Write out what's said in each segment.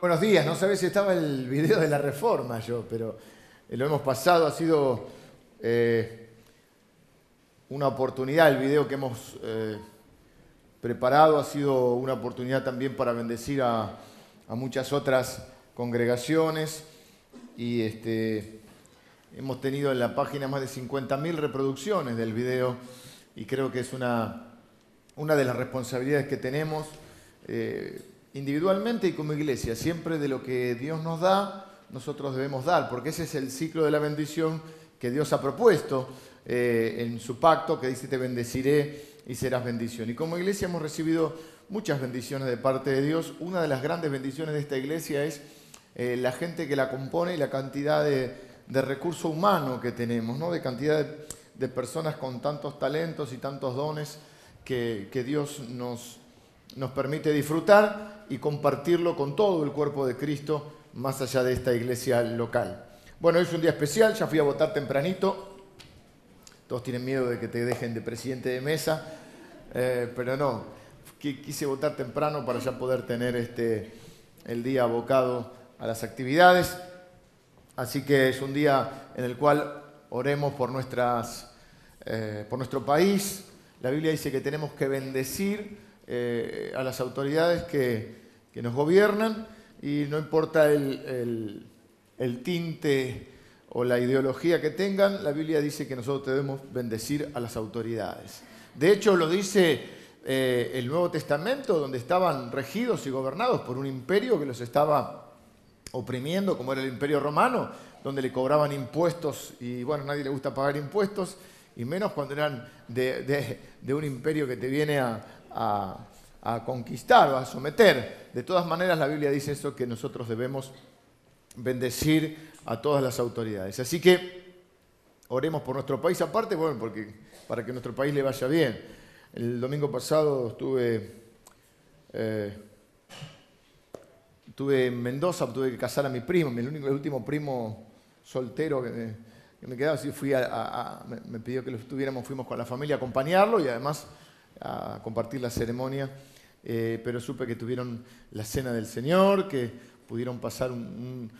Buenos días, no sabés si estaba el video de la reforma yo, pero eh, lo hemos pasado, ha sido eh, una oportunidad, el video que hemos eh, preparado ha sido una oportunidad también para bendecir a, muchas otras congregaciones y este, hemos tenido en la página más de 50.000 reproducciones del video y creo que es una, una de las responsabilidades que tenemos individualmente y como iglesia, siempre de lo que Dios nos da, nosotros debemos dar, porque ese es el ciclo de la bendición que Dios ha propuesto eh, en su pacto, que dice te bendeciré y serás bendición. Y como iglesia hemos recibido muchas bendiciones de parte de Dios. Una de las grandes bendiciones de esta iglesia es eh, la gente que la compone y la cantidad de, recurso humano que tenemos, ¿no? de cantidad de, personas con tantos talentos y tantos dones que, que Dios nos, nos permite disfrutar y compartirlo con todo el cuerpo de Cristo más allá de esta iglesia local. Bueno, hoy es un día especial, ya fui a votar tempranito. Todos tienen miedo de que te dejen de presidente de mesa, eh, pero no, quise votar temprano para ya poder tener este, el día abocado a las actividades. Así que es un día en el cual oremos por, nuestras, eh, por nuestro país. La Biblia dice que tenemos que bendecir eh, a las autoridades que, nos gobiernan y no importa el, tinte o la ideología que tengan, la Biblia dice que nosotros debemos bendecir a las autoridades. De hecho, lo dice eh, el Nuevo Testamento, donde estaban regidos y gobernados por un imperio que los estaba oprimiendo, como era el imperio romano, donde le cobraban impuestos y bueno, nadie le gusta pagar impuestos, y menos cuando eran de un imperio que te viene a, a, conquistar o a someter. De todas maneras, la Biblia dice eso, que nosotros debemos bendecir a todas las autoridades. Así que oremos por nuestro país, aparte, bueno, porque, para que nuestro país le vaya bien. El domingo pasado estuve, eh, estuve en Mendoza, tuve que casar a mi primo, el, único, el último primo soltero que me, quedaba, así fui a, me pidió que lo estuviéramos, fuimos con la familia a acompañarlo y además a compartir la ceremonia, eh, pero supe que tuvieron la cena del Señor, que pudieron pasar un,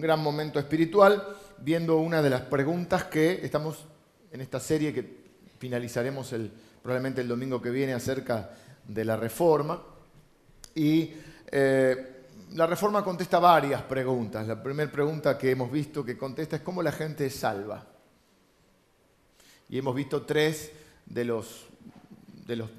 gran momento espiritual, viendo una de las preguntas que estamos en esta serie que finalizaremos probablemente el domingo que viene acerca de la reforma. Y eh, la reforma contesta varias preguntas. La primera pregunta que hemos visto que contesta es cómo la gente es salva. Y hemos visto tres de los de los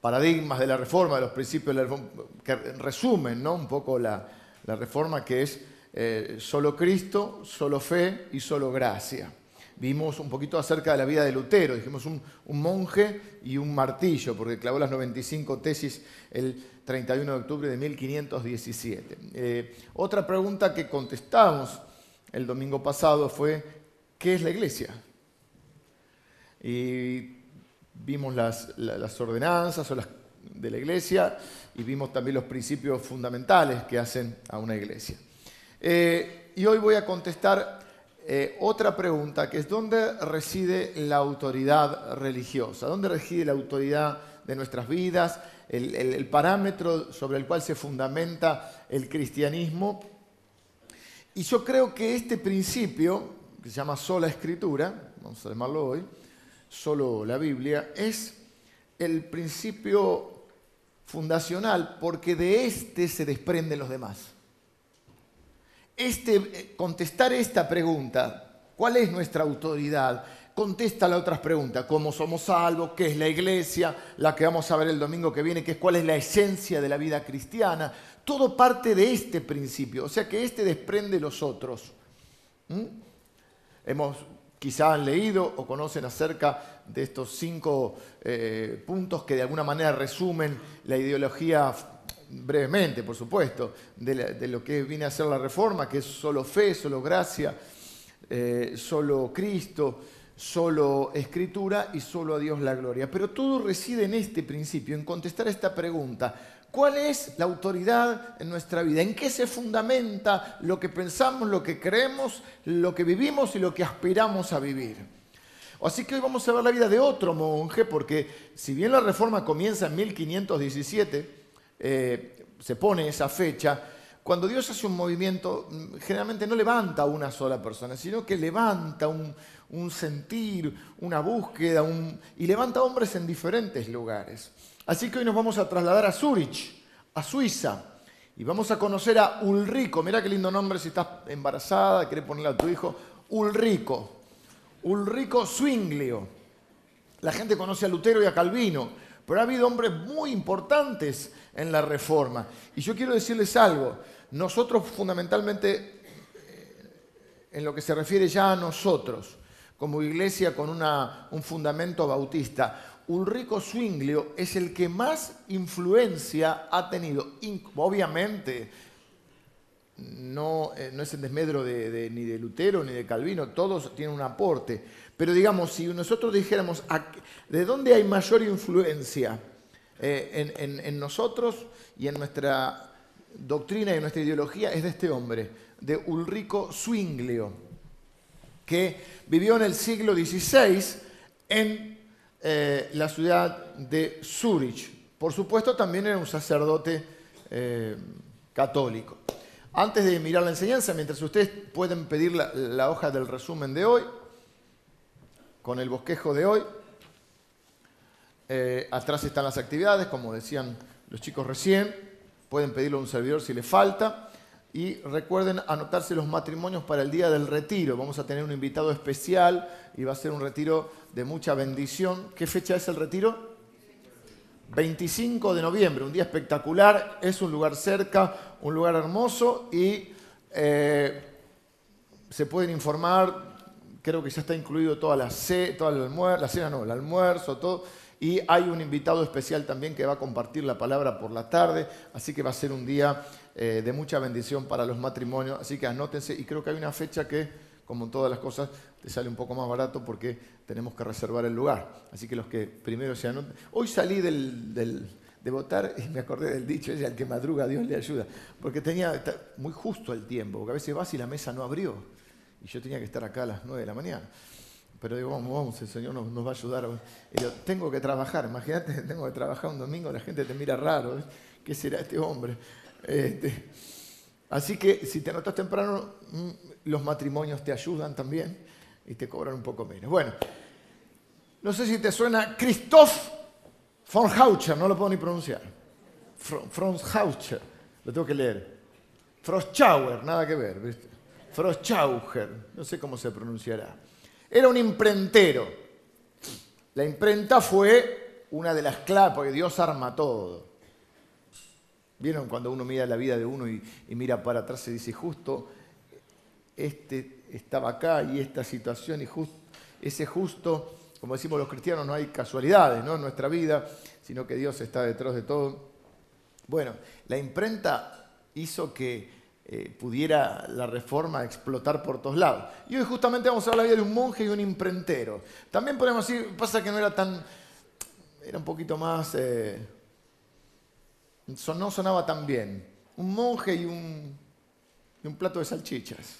paradigmas de la reforma, de los principios de la reforma, que resumen ¿no? un poco la, reforma, que es eh, solo Cristo, solo fe y solo gracia. Vimos un poquito acerca de la vida de Lutero, dijimos un, monje y un martillo, porque clavó las 95 tesis el 31 de octubre de 1517. Eh, otra pregunta que contestamos el domingo pasado fue, ¿qué es la iglesia? Y vimos las, ordenanzas de la iglesia y vimos también los principios fundamentales que hacen a una iglesia. Eh, y hoy voy a contestar eh, otra pregunta, que es ¿dónde reside la autoridad religiosa? ¿Dónde reside la autoridad de nuestras vidas? el parámetro sobre el cual se fundamenta el cristianismo. Y yo creo que este principio, que se llama sola escritura, vamos a llamarlo hoy, solo la Biblia, es el principio fundacional porque de este se desprenden los demás. Este, eh, contestar esta pregunta, ¿cuál es nuestra autoridad? Contesta las otras preguntas, ¿cómo somos salvos? ¿Qué es la iglesia? La que vamos a ver el domingo que viene, que es cuál es la esencia de la vida cristiana. Todo parte de este principio, o sea que este desprende los otros. ¿Mm? Hemos quizá han leído o conocen acerca de estos cinco eh, puntos que de alguna manera resumen la ideología brevemente, por supuesto, de, lo que viene a ser la reforma, que es solo fe, solo gracia, eh, solo Cristo, solo escritura y solo a Dios la gloria. Pero todo reside en este principio, en contestar esta pregunta. ¿Cuál es la autoridad en nuestra vida? ¿En qué se fundamenta lo que pensamos, lo que creemos, lo que vivimos y lo que aspiramos a vivir? Así que hoy vamos a ver la vida de otro monje, porque si bien la reforma comienza en 1517, eh, se pone esa fecha, cuando Dios hace un movimiento, mm, generalmente no levanta a una sola persona, sino que levanta un, sentir, una búsqueda, y levanta hombres en diferentes lugares. Así que hoy nos vamos a trasladar a Zurich, a Suiza, y vamos a conocer a Ulrico. Mira qué lindo nombre si estás embarazada, querés ponerle a tu hijo. Ulrico. Ulrico Zwinglio. La gente conoce a Lutero y a Calvino, pero ha habido hombres muy importantes en la reforma. Y yo quiero decirles algo, nosotros fundamentalmente, eh, en lo que se refiere ya a nosotros, como iglesia con un fundamento bautista, Ulrico Zwinglio es el que más influencia ha tenido. Obviamente, no, eh, no es en desmedro ni de Lutero ni de Calvino, todos tienen un aporte. Pero digamos, si nosotros dijéramos, ¿de dónde hay mayor influencia eh, en, nosotros y en nuestra doctrina y en nuestra ideología? Es de este hombre, de Ulrico Zwinglio, que vivió en el siglo XVI en eh, la ciudad de Zurich. Por supuesto, también era un sacerdote eh, católico. Antes de mirar la enseñanza, mientras ustedes pueden pedir la hoja del resumen de hoy, con el bosquejo de hoy. Eh, atrás están las actividades, como decían los chicos recién. Pueden pedirlo a un servidor si les falta. Y recuerden anotarse los matrimonios para el día del retiro. Vamos a tener un invitado especial y va a ser un retiro de mucha bendición. ¿Qué fecha es el retiro? 25 de noviembre, un día espectacular. Es un lugar cerca, un lugar hermoso y eh, se pueden informar creo que ya está incluido toda la, la cena, no, el almuerzo, todo. Y hay un invitado especial también que va a compartir la palabra por la tarde, así que va a ser un día eh, de mucha bendición para los matrimonios. Así que anótense y creo que hay una fecha que, como en todas las cosas, te sale un poco más barato porque tenemos que reservar el lugar. Así que los que primero se anoten. Hoy salí de votar y me acordé del dicho, ese al que madruga Dios le ayuda, porque tenía muy justo el tiempo, porque a veces vas y la mesa no abrió y yo tenía que estar acá a las 9 de la mañana. Pero digo, vamos, vamos, el Señor nos, va a ayudar. Y yo, tengo que trabajar, imagínate, tengo que trabajar un domingo, la gente te mira raro, ¿qué será este hombre? Este, así que si te anotas temprano, mm, los matrimonios te ayudan también y te cobran un poco menos. Bueno, no sé si te suena Christoph von Haucher, no lo puedo ni pronunciar. Franz Haucher, lo tengo que leer. Froschauer, nada que ver, ¿viste? No sé cómo se pronunciará. Era un imprentero. La imprenta fue una de las claves, porque Dios arma todo. ¿Vieron cuando uno mira la vida de uno y, mira para atrás y dice, justo este estaba acá y esta situación y ese justo, como decimos los cristianos, no hay casualidades ¿no? en nuestra vida, sino que Dios está detrás de todo. Bueno, la imprenta hizo que eh, pudiera la reforma explotar por todos lados. Y hoy justamente vamos a hablar la vida de un monje y un imprentero. También podemos decir, pasa que no era tan, era un poquito más, eh, no sonaba tan bien. Un monje y un, y un plato de salchichas.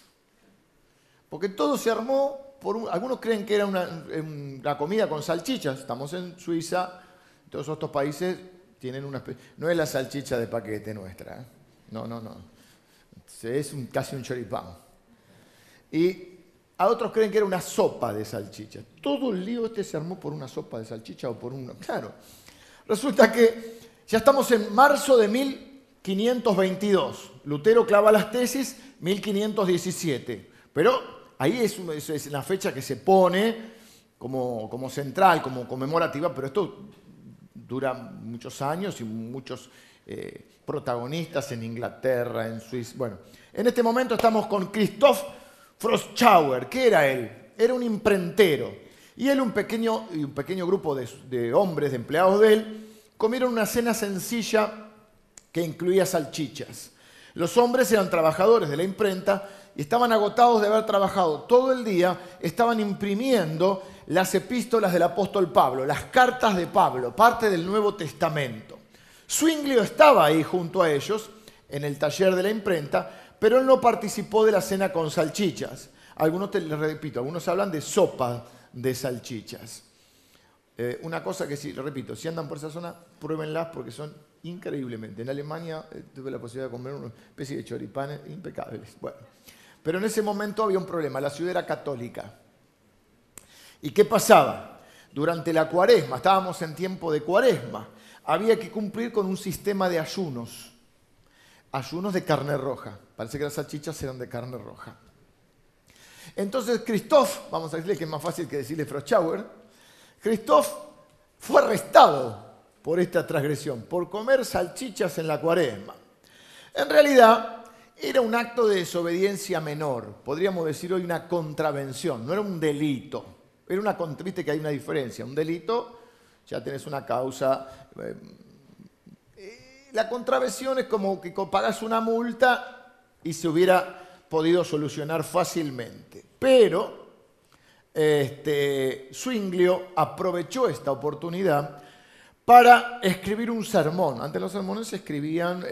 Porque todo se armó por algunos creen que era una, una, comida con salchichas. Estamos en Suiza, todos estos países tienen una... No es la salchicha de paquete nuestra. ¿eh? No, no, no es casi un choripán. Y a otros creen que era una sopa de salchicha. Todo el lío este se armó por una sopa de salchicha o por un... Claro. Resulta que ya estamos en marzo de 1522. Lutero clava las tesis 1517. Pero ahí es, es una fecha que se pone como, como central, como conmemorativa, pero esto dura muchos años y muchos eh, protagonistas en Inglaterra, en Suiza. Bueno, en este momento estamos con Christoph Froschauer. ¿Qué era él? Era un imprentero. Y él, un pequeño, un pequeño grupo de hombres, de empleados de él, comieron una cena sencilla que incluía salchichas. Los hombres eran trabajadores de la imprenta y estaban agotados de haber trabajado todo el día, estaban imprimiendo las epístolas del apóstol Pablo, las cartas de Pablo, parte del Nuevo Testamento. Zwinglio estaba ahí junto a ellos, en el taller de la imprenta, pero él no participó de la cena con salchichas. Algunos, te les repito, algunos hablan de sopa de salchichas. Eh, una cosa que sí, lo repito, si andan por esa zona, pruébenlas porque son increíblemente. En Alemania eh, tuve la posibilidad de comer una especie de choripanes impecables. Bueno, pero en ese momento había un problema, la ciudad era católica. ¿Y qué pasaba? Durante la cuaresma, estábamos en tiempo de cuaresma, había que cumplir con un sistema de ayunos, ayunos de carne roja. Parece que las salchichas eran de carne roja. Entonces Christoph, vamos a decirle que es más fácil que decirle Froschauer, Christoph fue arrestado por esta transgresión, por comer salchichas en la cuaresma. En realidad era un acto de desobediencia menor, podríamos decir hoy una contravención, no era un delito. Era una, viste que hay una diferencia, un delito ya tenés una causa. Eh, la contravención es como que pagas una multa y se hubiera podido solucionar fácilmente. Pero este, aprovechó esta oportunidad para escribir un sermón. Antes los sermones se escribían,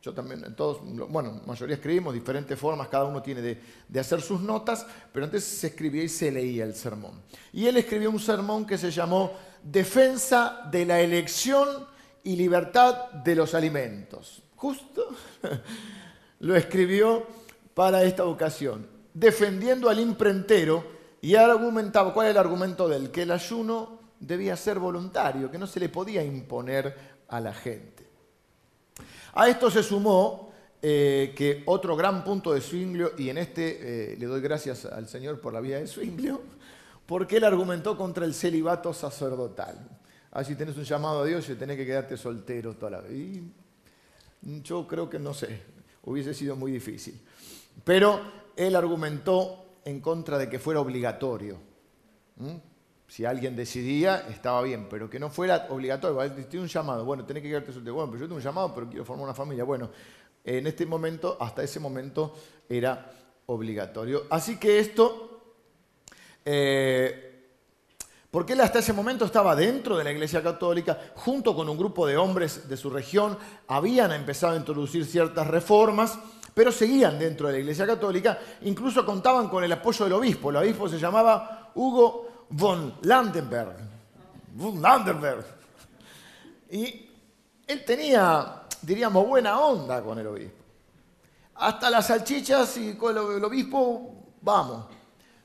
yo también, todos, bueno, mayoría escribimos diferentes formas, cada uno tiene de, hacer sus notas, pero antes se escribía y se leía el sermón. Y él escribió un sermón que se llamó Defensa de la elección y libertad de los alimentos. Justo lo escribió para esta ocasión, defendiendo al imprentero y argumentaba, ¿cuál es el argumento de él? Que el ayuno debía ser voluntario, que no se le podía imponer a la gente. A esto se sumó eh, que otro gran punto de Zwinglio, y en este eh, le doy gracias al Señor por la vida de Zwinglio, porque él argumentó contra el celibato sacerdotal. Así tenés un llamado a Dios y tenés que quedarte soltero toda la vida. yo creo que no sé, hubiese sido muy difícil. Pero él argumentó en contra de que fuera obligatorio. Si alguien decidía, estaba bien, pero que no fuera obligatorio. Tiene un llamado, bueno, tenés que quedarte soltero. Bueno, pero yo tengo un llamado, pero quiero formar una familia. Bueno, en este momento, hasta ese momento, era obligatorio. Así que esto, eh, porque él hasta ese momento estaba dentro de la Iglesia Católica, junto con un grupo de hombres de su región, habían empezado a introducir ciertas reformas pero seguían dentro de la Iglesia Católica, incluso contaban con el apoyo del obispo. El obispo se llamaba Hugo von Landenberg. Von Landenberg. Y él tenía, diríamos, buena onda con el obispo. Hasta las salchichas y con el obispo, vamos.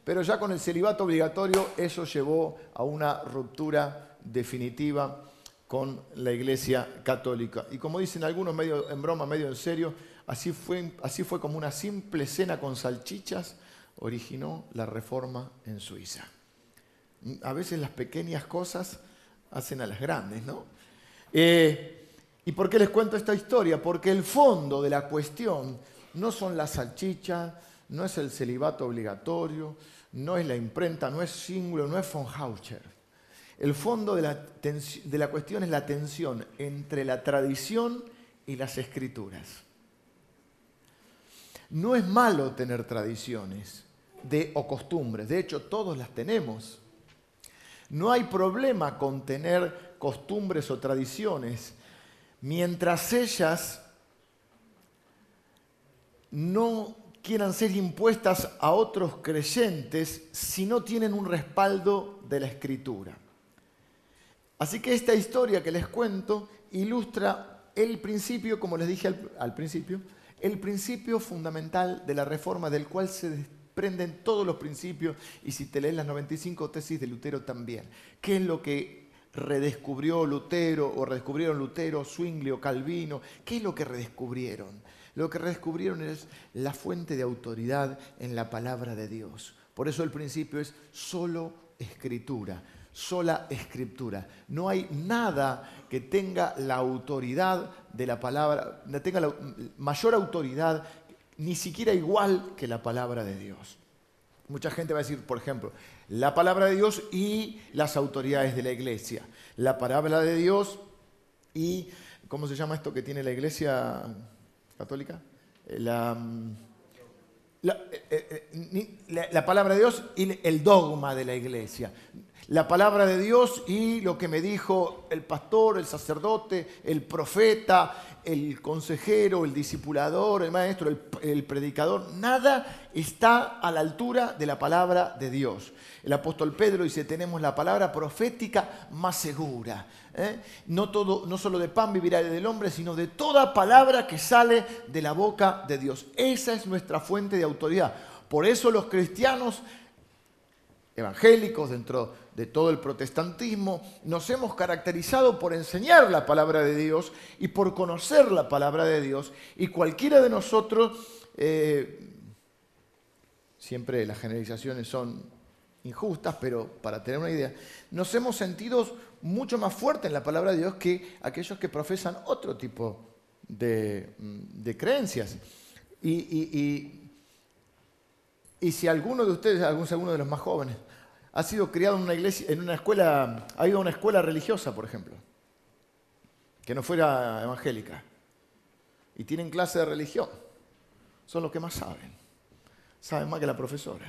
Pero ya con el celibato obligatorio, eso llevó a una ruptura definitiva con la Iglesia Católica. Y como dicen algunos, medio en broma, medio en serio, Así fue, así fue como una simple cena con salchichas originó la reforma en Suiza. A veces las pequeñas cosas hacen a las grandes, ¿no? Eh, ¿Y por qué les cuento esta historia? Porque el fondo de la cuestión no son las salchichas, no es el celibato obligatorio, no es la imprenta, no es símbolo, no es von Haucher. El fondo de la, de la cuestión es la tensión entre la tradición y las escrituras. No es malo tener tradiciones de, o costumbres, de hecho todos las tenemos. No hay problema con tener costumbres o tradiciones mientras ellas no quieran ser impuestas a otros creyentes si no tienen un respaldo de la escritura. Así que esta historia que les cuento ilustra el principio, como les dije al, al principio, el principio fundamental de la reforma del cual se desprenden todos los principios y si te lees las 95 tesis de Lutero también. ¿Qué es lo que redescubrió Lutero o redescubrieron Lutero, Zwinglio, Calvino? ¿Qué es lo que redescubrieron? Lo que redescubrieron es la fuente de autoridad en la palabra de Dios. Por eso el principio es solo escritura sola escritura. No hay nada que tenga la autoridad de la palabra, tenga la mayor autoridad, ni siquiera igual que la palabra de Dios. Mucha gente va a decir, por ejemplo, la palabra de Dios y las autoridades de la iglesia. La palabra de Dios y, ¿cómo se llama esto que tiene la iglesia católica? La, la, eh, eh, la palabra de Dios y el dogma de la iglesia. La palabra de Dios y lo que me dijo el pastor, el sacerdote, el profeta, el consejero, el discipulador, el maestro, el, predicador, nada está a la altura de la palabra de Dios. El apóstol Pedro dice, tenemos la palabra profética más segura. ¿eh? No, todo, no solo de pan vivirá el hombre, sino de toda palabra que sale de la boca de Dios. Esa es nuestra fuente de autoridad. Por eso los cristianos evangélicos, dentro de todo el protestantismo, nos hemos caracterizado por enseñar la palabra de Dios y por conocer la palabra de Dios. Y cualquiera de nosotros, eh, siempre las generalizaciones son injustas, pero para tener una idea, nos hemos sentido mucho más fuertes en la palabra de Dios que aquellos que profesan otro tipo de, creencias. y y si alguno de ustedes, algún segundo de los más jóvenes, ha sido criado en una iglesia, en una escuela, ha ido a una escuela religiosa, por ejemplo, que no fuera evangélica, y tienen clase de religión, son los que más saben. Saben más que la profesora.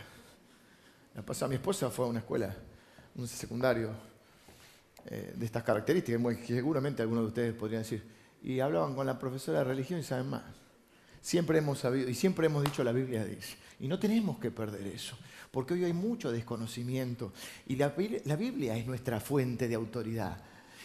La mi esposa fue a una escuela, un secundario eh, de estas características, seguramente algunos de ustedes podrían decir, y hablaban con la profesora de religión y saben más. Siempre hemos sabido y siempre hemos dicho la Biblia dice. Y no tenemos que perder eso, porque hoy hay mucho desconocimiento y la, Biblia es nuestra fuente de autoridad.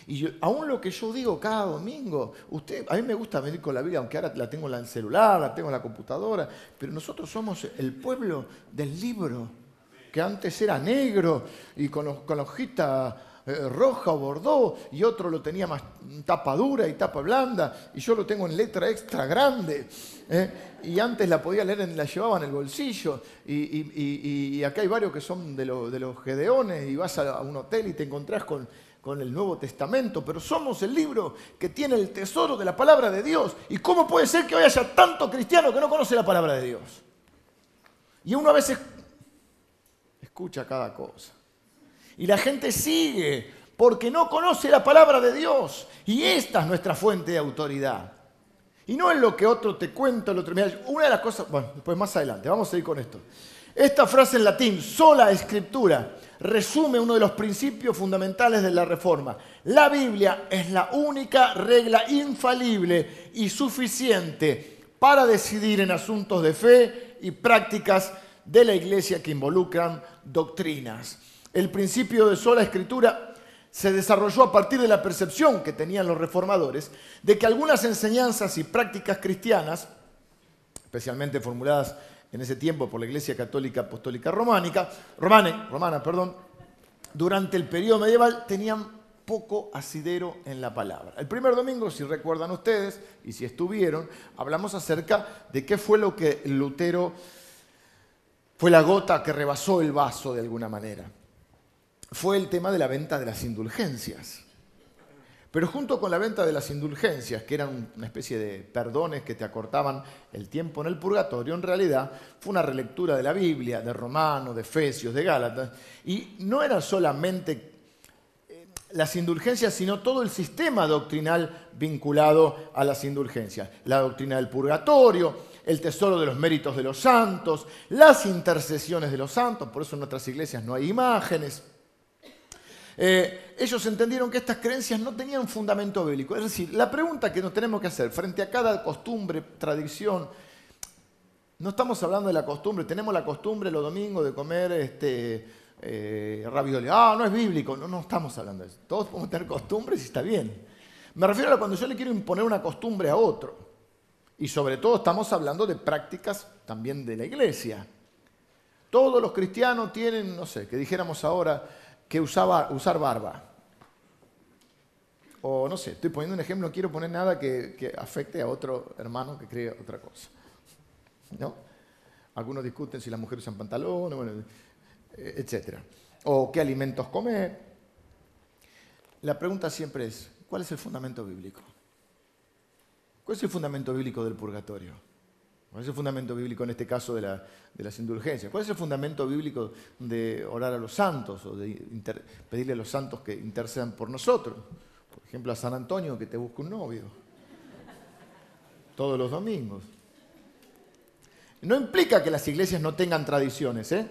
Y aún lo que yo digo cada domingo, usted, a mí me gusta venir con la Biblia, aunque ahora la tengo en el celular, la tengo en la computadora, pero nosotros somos el pueblo del libro, que antes era negro y con, con la hojita eh, roja o bordó, y otro lo tenía más tapa dura y tapa blanda, y yo lo tengo en letra extra grande. ¿eh? Y antes la podía leer, en, la llevaba en el bolsillo, y, acá hay varios que son de, de, los gedeones, y vas a, un hotel y te encontrás con, con el Nuevo Testamento, pero somos el libro que tiene el tesoro de la palabra de Dios. ¿Y cómo puede ser que hoy haya tanto cristiano que no conoce la palabra de Dios? Y uno a veces escucha cada cosa. Y la gente sigue porque no conoce la palabra de Dios. Y esta es nuestra fuente de autoridad. Y no es lo que otro te cuenta, el otro. Una de las cosas, bueno, después más adelante, vamos a ir con esto. Esta frase en latín, sola escritura, resume uno de los principios fundamentales de la reforma. La Biblia es la única regla infalible y suficiente para decidir en asuntos de fe y prácticas de la iglesia que involucran doctrinas. El principio de sola escritura se desarrolló a partir de la percepción que tenían los reformadores de que algunas enseñanzas y prácticas cristianas, especialmente formuladas en ese tiempo por la Iglesia Católica Apostólica Románica, romana, perdón, durante el periodo medieval tenían poco asidero en la palabra. El primer domingo, si recuerdan ustedes, y si estuvieron, hablamos acerca de qué fue lo que Lutero fue la gota que rebasó el vaso de alguna manera fue el tema de la venta de las indulgencias. Pero junto con la venta de las indulgencias, que eran una especie de perdones que te acortaban el tiempo en el purgatorio, en realidad fue una relectura de la Biblia, de Romano, de Efesios, de Gálatas, y no eran solamente eh, las indulgencias, sino todo el sistema doctrinal vinculado a las indulgencias. La doctrina del purgatorio, el tesoro de los méritos de los santos, las intercesiones de los santos, por eso en nuestras iglesias no hay imágenes. Eh, ellos entendieron que estas creencias no tenían fundamento bíblico. Es decir, la pregunta que nos tenemos que hacer frente a cada costumbre, tradición, no estamos hablando de la costumbre, tenemos la costumbre los domingos de comer este, eh. Ah, no es bíblico, no, no estamos hablando de eso. Todos podemos tener costumbres y está bien. Me refiero a cuando yo le quiero imponer una costumbre a otro. Y sobre todo estamos hablando de prácticas también de la iglesia. Todos los cristianos tienen, no sé, que dijéramos ahora, que usaba, usar barba. O no sé, estoy poniendo un ejemplo, no quiero poner nada que, afecte a otro hermano que cree otra cosa. ¿No? Algunos discuten si las mujeres usan pantalones, bueno, etc. O qué alimentos comer. La pregunta siempre es, ¿cuál es el fundamento bíblico? ¿Cuál es el fundamento bíblico del purgatorio? ¿Cuál es el fundamento bíblico en este caso de, las indulgencias? ¿Cuál es el fundamento bíblico de orar a los santos o de pedirle a los santos que intercedan por nosotros? Por ejemplo, a San Antonio que te busque un novio. Todos los domingos. No implica que las iglesias no tengan tradiciones, ¿eh?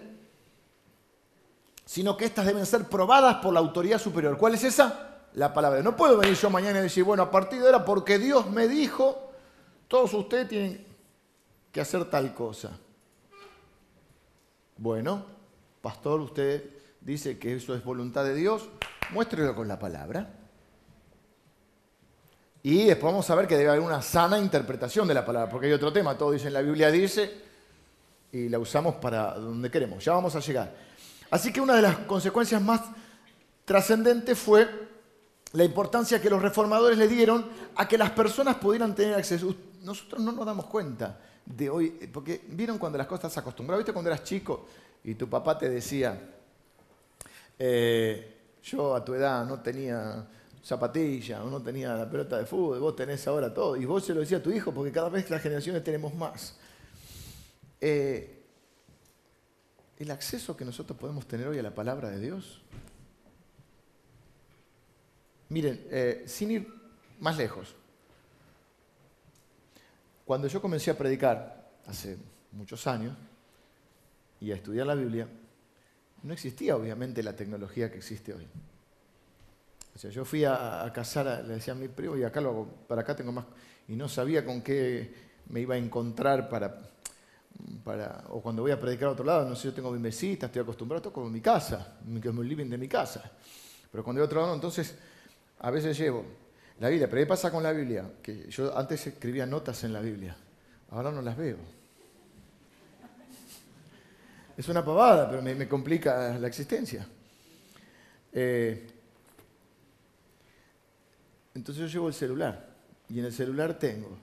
sino que éstas deben ser probadas por la autoridad superior. ¿Cuál es esa? La palabra. No puedo venir yo mañana y decir, bueno, a partir de ahora, porque Dios me dijo, todos ustedes tienen que hacer tal cosa. Bueno, pastor, usted dice que eso es voluntad de Dios, muéstrelo con la palabra. Y después vamos a ver que debe haber una sana interpretación de la palabra, porque hay otro tema, todo dice en la Biblia dice, y la usamos para donde queremos, ya vamos a llegar. Así que una de las consecuencias más trascendentes fue la importancia que los reformadores le dieron a que las personas pudieran tener acceso. Nosotros no nos damos cuenta de hoy, porque vieron cuando las cosas se acostumbraban, viste cuando eras chico y tu papá te decía, eh, yo a tu edad no tenía zapatilla, no tenía la pelota de fútbol, vos tenés ahora todo. Y vos se lo decía a tu hijo, porque cada vez las generaciones tenemos más. Eh, el acceso que nosotros podemos tener hoy a la palabra de Dios. Miren, eh, sin ir más lejos, cuando yo comencé a predicar hace muchos años y a estudiar la Biblia, no existía obviamente la tecnología que existe hoy. O sea, yo fui a, a cazar, le decía a mi primo, y acá lo hago, para acá tengo más, y no sabía con qué me iba a encontrar para, para, o cuando voy a predicar a otro lado, no sé, yo tengo mi mesita, estoy acostumbrado, toco en mi casa, que es mi living de mi casa. Pero cuando voy a otro lado, entonces, a veces llevo la Biblia. Pero ¿qué pasa con la Biblia? Que yo antes escribía notas en la Biblia, ahora no las veo. Es una pavada, pero me, complica la existencia. Eh, entonces yo llevo el celular y en el celular tengo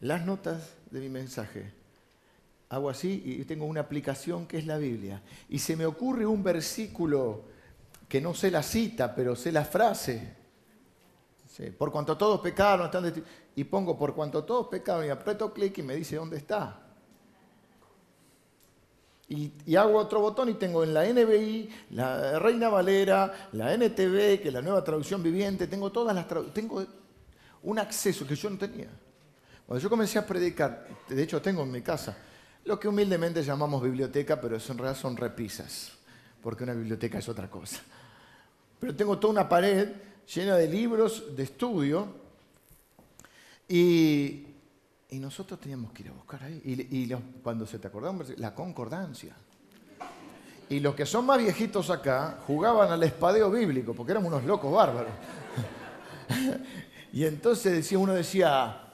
las notas de mi mensaje. Hago así y tengo una aplicación que es la Biblia. Y se me ocurre un versículo que no sé la cita, pero sé la frase. Por cuanto todos pecaron, están y pongo por cuanto todos pecaron y aprieto clic y me dice dónde está. Y, hago otro botón y tengo en la NBI, la Reina Valera, la NTV, que es la nueva traducción viviente, tengo todas las tengo un acceso que yo no tenía. Cuando yo comencé a predicar, de hecho tengo en mi casa, lo que humildemente llamamos biblioteca, pero en realidad son repisas, porque una biblioteca es otra cosa. Pero tengo toda una pared llena de libros de estudio y y nosotros teníamos que ir a buscar ahí. Y, cuando se te acordaba, la concordancia. Y los que son más viejitos acá jugaban al espadeo bíblico, porque éramos unos locos bárbaros. y entonces decía, uno decía,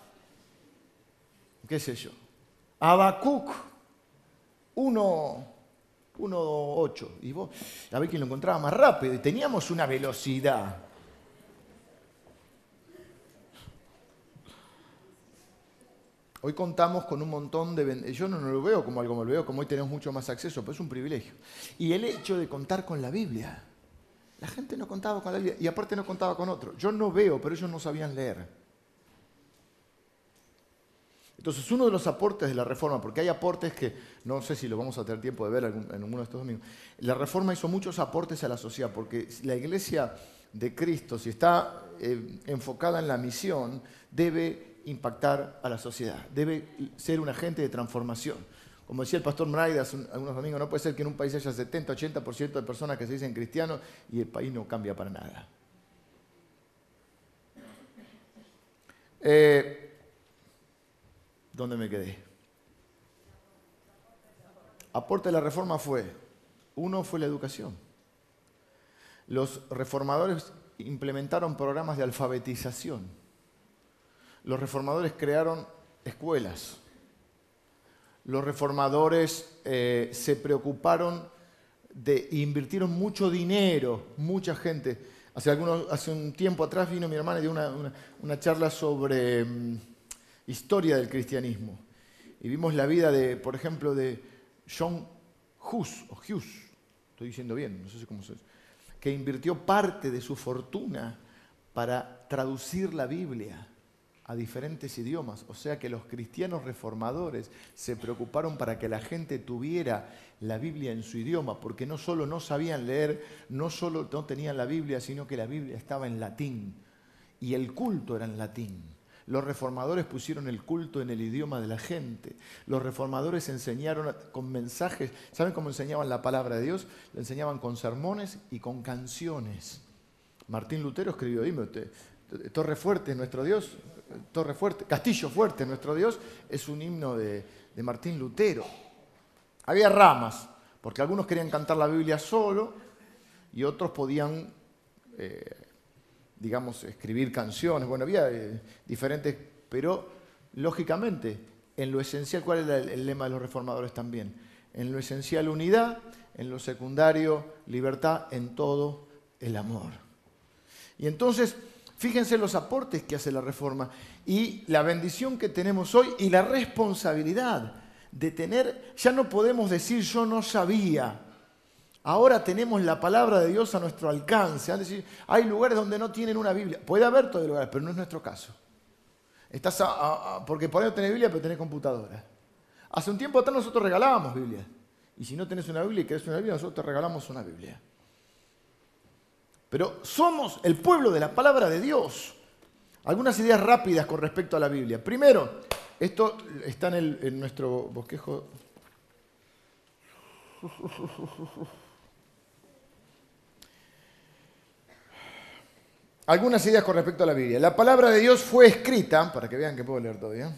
qué sé yo, Abacuc 1.8. Y vos, a ver quién lo encontraba más rápido. Y teníamos una velocidad. Hoy contamos con un montón de... Yo no, lo veo como algo, me lo veo como hoy tenemos mucho más acceso, pero es un privilegio. Y el hecho de contar con la Biblia. La gente no contaba con la Biblia y aparte no contaba con otro. Yo no veo, pero ellos no sabían leer. Entonces, uno de los aportes de la reforma, porque hay aportes que no sé si lo vamos a tener tiempo de ver en uno de estos domingos, la reforma hizo muchos aportes a la sociedad, porque la iglesia de Cristo, si está eh, enfocada en la misión, debe impactar a la sociedad, debe ser un agente de transformación. Como decía el pastor Mraida hace algunos domingos, no puede ser que en un país haya 70, 80% de personas que se dicen cristianos y el país no cambia para nada. Eh, ¿Dónde me quedé? Aporte de la reforma fue, uno fue la educación. Los reformadores implementaron programas de alfabetización los reformadores crearon escuelas. Los reformadores eh, se preocuparon de invirtieron mucho dinero, mucha gente. Hace, un tiempo atrás vino mi hermana y dio una, charla sobre mm, historia del cristianismo. Y vimos la vida de, por ejemplo, de John Hus, o Hughes, estoy diciendo bien, no sé cómo se que invirtió parte de su fortuna para traducir la Biblia a diferentes idiomas. O sea que los cristianos reformadores se preocuparon para que la gente tuviera la Biblia en su idioma, porque no solo no sabían leer, no solo no tenían la Biblia, sino que la Biblia estaba en latín y el culto era en latín. Los reformadores pusieron el culto en el idioma de la gente. Los reformadores enseñaron con mensajes. ¿Saben cómo enseñaban la palabra de Dios? Lo enseñaban con sermones y con canciones. Martín Lutero escribió, dime, Torre Fuerte es nuestro Dios, Torre Fuerte, Castillo Fuerte es nuestro Dios, es un himno de, Martín Lutero. Había ramas, porque algunos querían cantar la Biblia solo y otros podían, eh, digamos, escribir canciones. Bueno, había eh, diferentes, pero lógicamente, en lo esencial, ¿cuál era el lema de los reformadores también? En lo esencial unidad, en lo secundario libertad, en todo el amor. Y entonces, fíjense los aportes que hace la reforma y la bendición que tenemos hoy y la responsabilidad de tener, ya no podemos decir yo no sabía. Ahora tenemos la palabra de Dios a nuestro alcance. decir, hay lugares donde no tienen una Biblia. Puede haber todo lugares, pero no es nuestro caso. Estás porque podés tener Biblia, pero tenés computadora. Hace un tiempo atrás nosotros regalábamos Biblia. Y si no tenés una Biblia y querés una Biblia, nosotros te regalamos una Biblia. Pero somos el pueblo de la palabra de Dios. Algunas ideas rápidas con respecto a la Biblia. Primero, esto está en, nuestro bosquejo. Algunas ideas con respecto a la Biblia. La palabra de Dios fue escrita, para que vean que puedo leer todavía,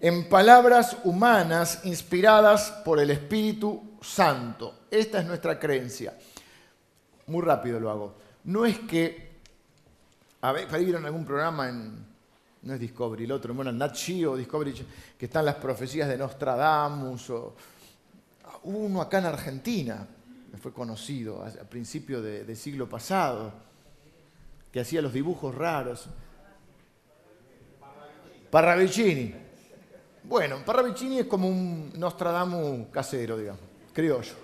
en palabras humanas inspiradas por el Espíritu Santo. Esta es nuestra creencia. Muy rápido lo hago no es que, a ver, en algún programa en, no es Discovery, el otro, bueno, Nat o Discovery, que están las profecías de Nostradamus, o uno acá en Argentina, que fue conocido a, principios de, siglo pasado, que hacía los dibujos raros. Parravicini. Bueno, Parravicini es como un Nostradamus casero, digamos, criollo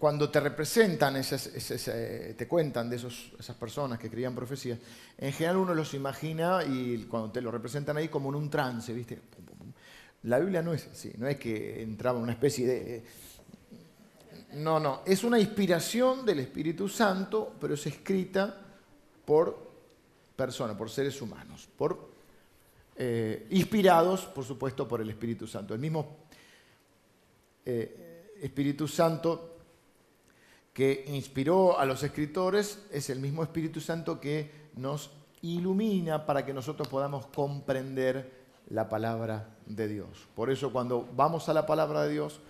cuando te representan, eh, te cuentan de esas personas que creían profecías, en general uno los imagina y cuando te lo representan ahí como en un trance, ¿viste? La Biblia no es así, no es que entraba una especie de... No, no, es una inspiración del Espíritu Santo, pero es escrita por personas, por seres humanos, por eh, inspirados, por supuesto, por el Espíritu Santo. El mismo eh, Espíritu Santo que inspiró a los escritores es el mismo Espíritu Santo que nos ilumina para que nosotros podamos comprender la palabra de Dios. Por eso cuando vamos a la palabra de Dios,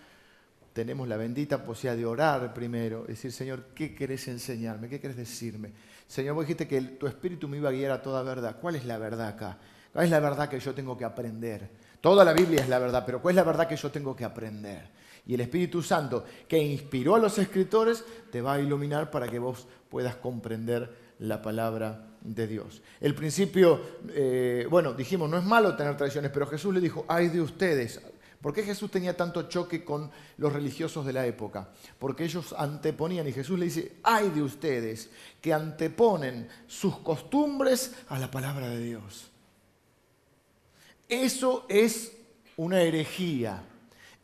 tenemos la bendita posibilidad de orar primero, decir, Señor, ¿qué querés enseñarme? ¿Qué querés decirme? Señor, vos dijiste que tu espíritu me iba a guiar a toda verdad. ¿Cuál es la verdad acá? ¿Cuál es la verdad que yo tengo que aprender? Toda la Biblia es la verdad, pero ¿cuál es la verdad que yo tengo que aprender? Y el Espíritu Santo que inspiró a los escritores te va a iluminar para que vos puedas comprender la palabra de Dios. El principio, eh, bueno, dijimos, no es malo tener tradiciones, pero Jesús le dijo, ay de ustedes. ¿Por qué Jesús tenía tanto choque con los religiosos de la época? Porque ellos anteponían, y Jesús le dice, ay de ustedes, que anteponen sus costumbres a la palabra de Dios. Eso es una herejía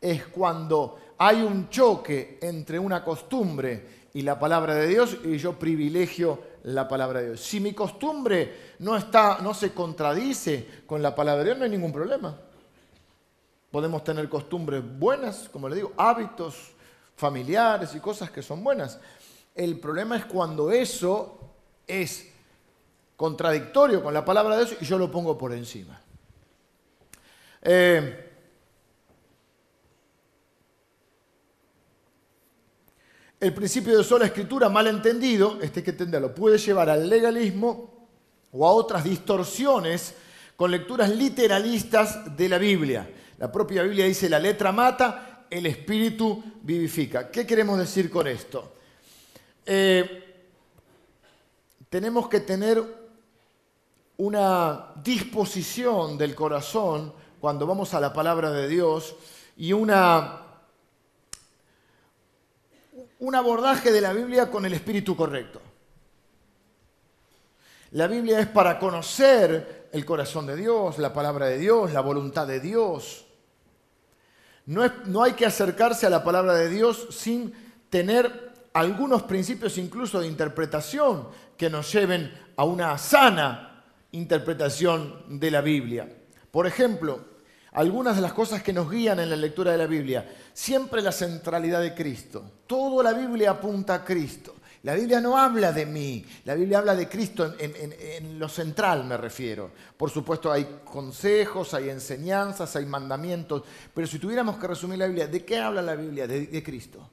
es cuando hay un choque entre una costumbre y la palabra de Dios y yo privilegio la palabra de Dios. Si mi costumbre no, está, no se contradice con la palabra de Dios, no hay ningún problema. Podemos tener costumbres buenas, como le digo, hábitos familiares y cosas que son buenas. El problema es cuando eso es contradictorio con la palabra de Dios y yo lo pongo por encima. Eh, El principio de sola escritura mal entendido, este que entenderlo, puede llevar al legalismo o a otras distorsiones con lecturas literalistas de la Biblia. La propia Biblia dice la letra mata, el espíritu vivifica. ¿Qué queremos decir con esto? Eh, tenemos que tener una disposición del corazón cuando vamos a la palabra de Dios y una un abordaje de la Biblia con el espíritu correcto. La Biblia es para conocer el corazón de Dios, la palabra de Dios, la voluntad de Dios. No, no, hay que acercarse a la palabra de Dios sin tener algunos principios incluso de interpretación que nos lleven a una sana interpretación de la Biblia. Por ejemplo, algunas de las cosas que nos guían en la lectura de la Biblia, siempre la centralidad de Cristo. Toda la Biblia apunta a Cristo. La Biblia no habla de mí, la Biblia habla de Cristo en, lo central, me refiero. Por supuesto hay consejos, hay enseñanzas, hay mandamientos, pero si tuviéramos que resumir la Biblia, ¿de qué habla la Biblia? de Cristo.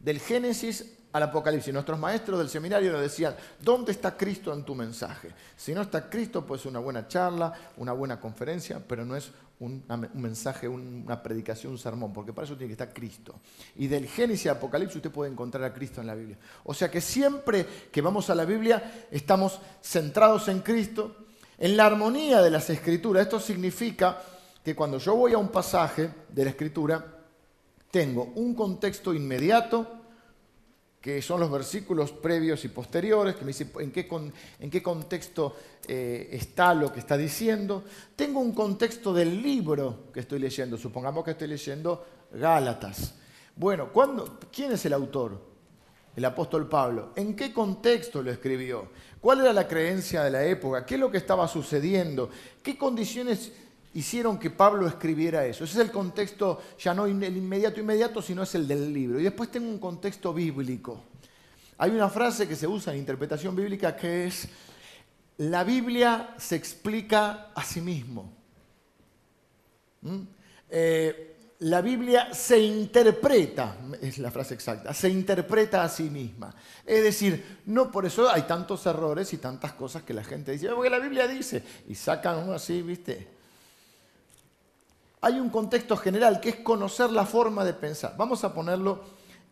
Del Génesis al Apocalipsis. Nuestros maestros del seminario nos decían, ¿dónde está Cristo en tu mensaje? Si no está Cristo, pues una buena charla, una buena conferencia, pero no es un, mensaje, una predicación, un sermón, porque para eso tiene que estar Cristo. Y del Génesis al Apocalipsis usted puede encontrar a Cristo en la Biblia. O sea que siempre que vamos a la Biblia estamos centrados en Cristo, en la armonía de las escrituras. Esto significa que cuando yo voy a un pasaje de la escritura, tengo un contexto inmediato, que son los versículos previos y posteriores, que me dicen en qué, en qué contexto eh, está lo que está diciendo. Tengo un contexto del libro que estoy leyendo, supongamos que estoy leyendo Gálatas. Bueno, ¿quién es el autor? El apóstol Pablo. ¿En qué contexto lo escribió? ¿Cuál era la creencia de la época? ¿Qué es lo que estaba sucediendo? ¿Qué condiciones hicieron que Pablo escribiera eso. Ese es el contexto, ya no el inmediato inmediato, sino es el del libro. Y después tengo un contexto bíblico. Hay una frase que se usa en interpretación bíblica que es, la Biblia se explica a sí mismo. ¿Mm? Eh, la Biblia se interpreta, es la frase exacta, se interpreta a sí misma. Es decir, no por eso hay tantos errores y tantas cosas que la gente dice, porque la Biblia dice, y sacan uno así, ¿viste? Hay un contexto general que es conocer la forma de pensar. Vamos a ponerlo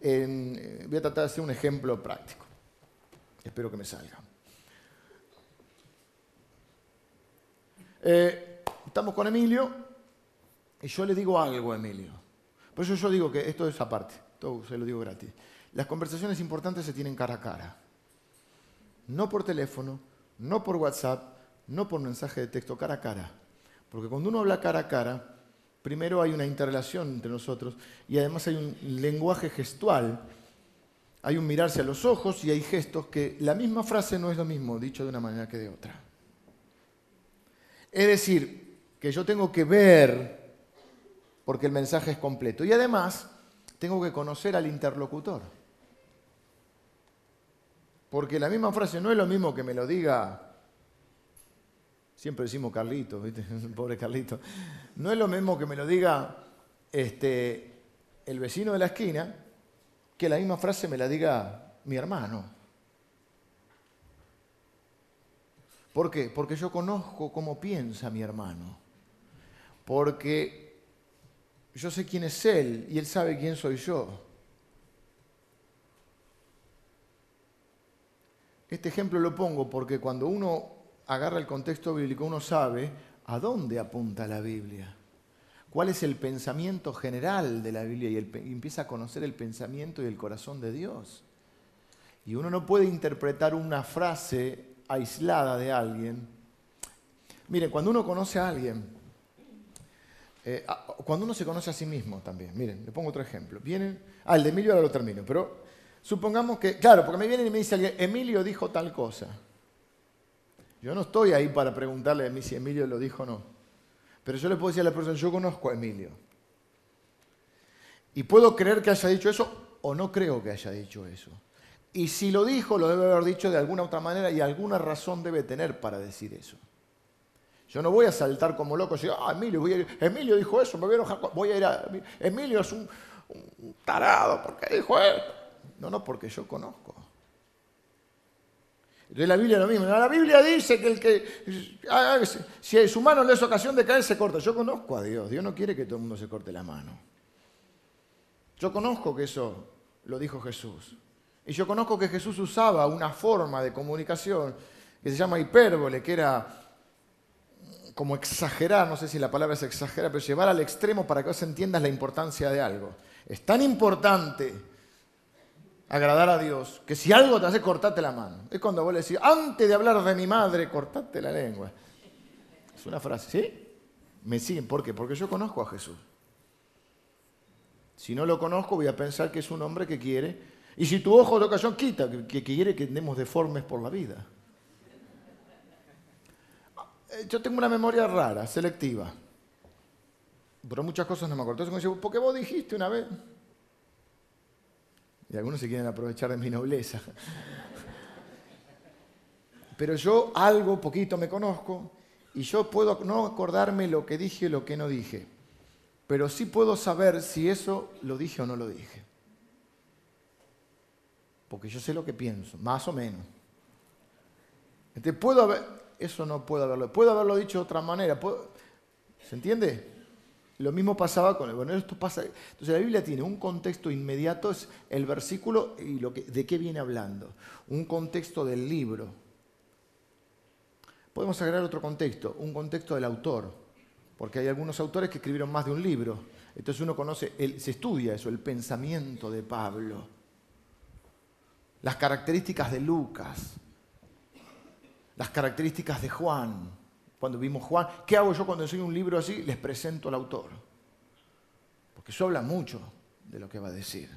en... Eh, voy a tratar de hacer un ejemplo práctico. Espero que me salga. Eh, estamos con Emilio y yo le digo algo a Emilio. Por eso yo digo que esto es aparte, todo se lo digo gratis. Las conversaciones importantes se tienen cara a cara. No por teléfono, no por WhatsApp, no por mensaje de texto, cara a cara. Porque cuando uno habla cara a cara, primero hay una interrelación entre nosotros y además hay un lenguaje gestual. Hay un mirarse a los ojos y hay gestos que la misma frase no es lo mismo dicho de una manera que de otra. Es decir, que yo tengo que ver porque el mensaje es completo y además tengo que conocer al interlocutor. Porque la misma frase no es lo mismo que me lo diga Siempre decimos Carlito, ¿viste? pobre Carlito. No es lo mismo que me lo diga este, el vecino de la esquina que la misma frase me la diga mi hermano. ¿Por qué? Porque yo conozco cómo piensa mi hermano. Porque yo sé quién es él y él sabe quién soy yo. Este ejemplo lo pongo porque cuando uno agarra el contexto bíblico, uno sabe a dónde apunta la Biblia, cuál es el pensamiento general de la Biblia y, empieza a conocer el pensamiento y el corazón de Dios. Y uno no puede interpretar una frase aislada de alguien. Miren, cuando uno conoce a alguien, eh, cuando uno se conoce a sí mismo también, miren, le pongo otro ejemplo. Vienen, ah, el de Emilio ahora lo termino, pero supongamos que, claro, porque me vienen y me dice alguien, Emilio dijo tal cosa. Yo no estoy ahí para preguntarle a mí si Emilio lo dijo o no. Pero yo le puedo decir a la persona, yo conozco a Emilio. Y puedo creer que haya dicho eso o no creo que haya dicho eso. Y si lo dijo, lo debe haber dicho de alguna otra manera y alguna razón debe tener para decir eso. Yo no voy a saltar como loco y decir, ah, Emilio, Emilio dijo eso, me voy a enojar, voy a ir a... Emilio es un, un tarado, ¿por qué dijo esto? No, no, porque yo conozco. De la Biblia lo mismo. La Biblia dice que el que, ah, ah, si su mano le es ocasión de caer, se corta. Yo conozco a Dios. Dios no quiere que todo el mundo se corte la mano. Yo conozco que eso lo dijo Jesús. Y yo conozco que Jesús usaba una forma de comunicación que se llama hipérbole, que era como exagerar, no sé si la palabra es exagerar, pero llevar al extremo para que vos entiendas la importancia de algo. Es tan importante agradar a Dios, que si algo te hace, cortate la mano. Es cuando vos le decís, antes de hablar de mi madre, cortate la lengua. Es una frase, ¿sí? Me siguen, ¿por qué? Porque yo conozco a Jesús. Si no lo conozco, voy a pensar que es un hombre que quiere. Y si tu ojo de ocasión quita, que, quiere que andemos deformes por la vida. eh, yo tengo una memoria rara, selectiva. Pero muchas cosas no me acuerdo. Entonces, ¿por qué vos dijiste una vez? Y algunos se quieren aprovechar de mi nobleza. Pero yo algo, poquito me conozco, y yo puedo no acordarme lo que dije o lo que no dije. Pero sí puedo saber si eso lo dije o no lo dije. Porque yo sé lo que pienso, más o menos. Entonces, puedo haber, eso no puedo haberlo, puedo haberlo dicho de otra manera. ¿Se entiende? Lo mismo pasaba con el. Bueno, esto pasa. Entonces la Biblia tiene un contexto inmediato, es el versículo y lo que, de qué viene hablando. Un contexto del libro. Podemos agregar otro contexto, un contexto del autor, porque hay algunos autores que escribieron más de un libro. Entonces uno conoce, se estudia eso, el pensamiento de Pablo, las características de Lucas, las características de Juan, cuando vimos Juan. ¿Qué hago yo cuando enseño un libro así? Les presento al autor. Porque eso habla mucho de lo que va a decir.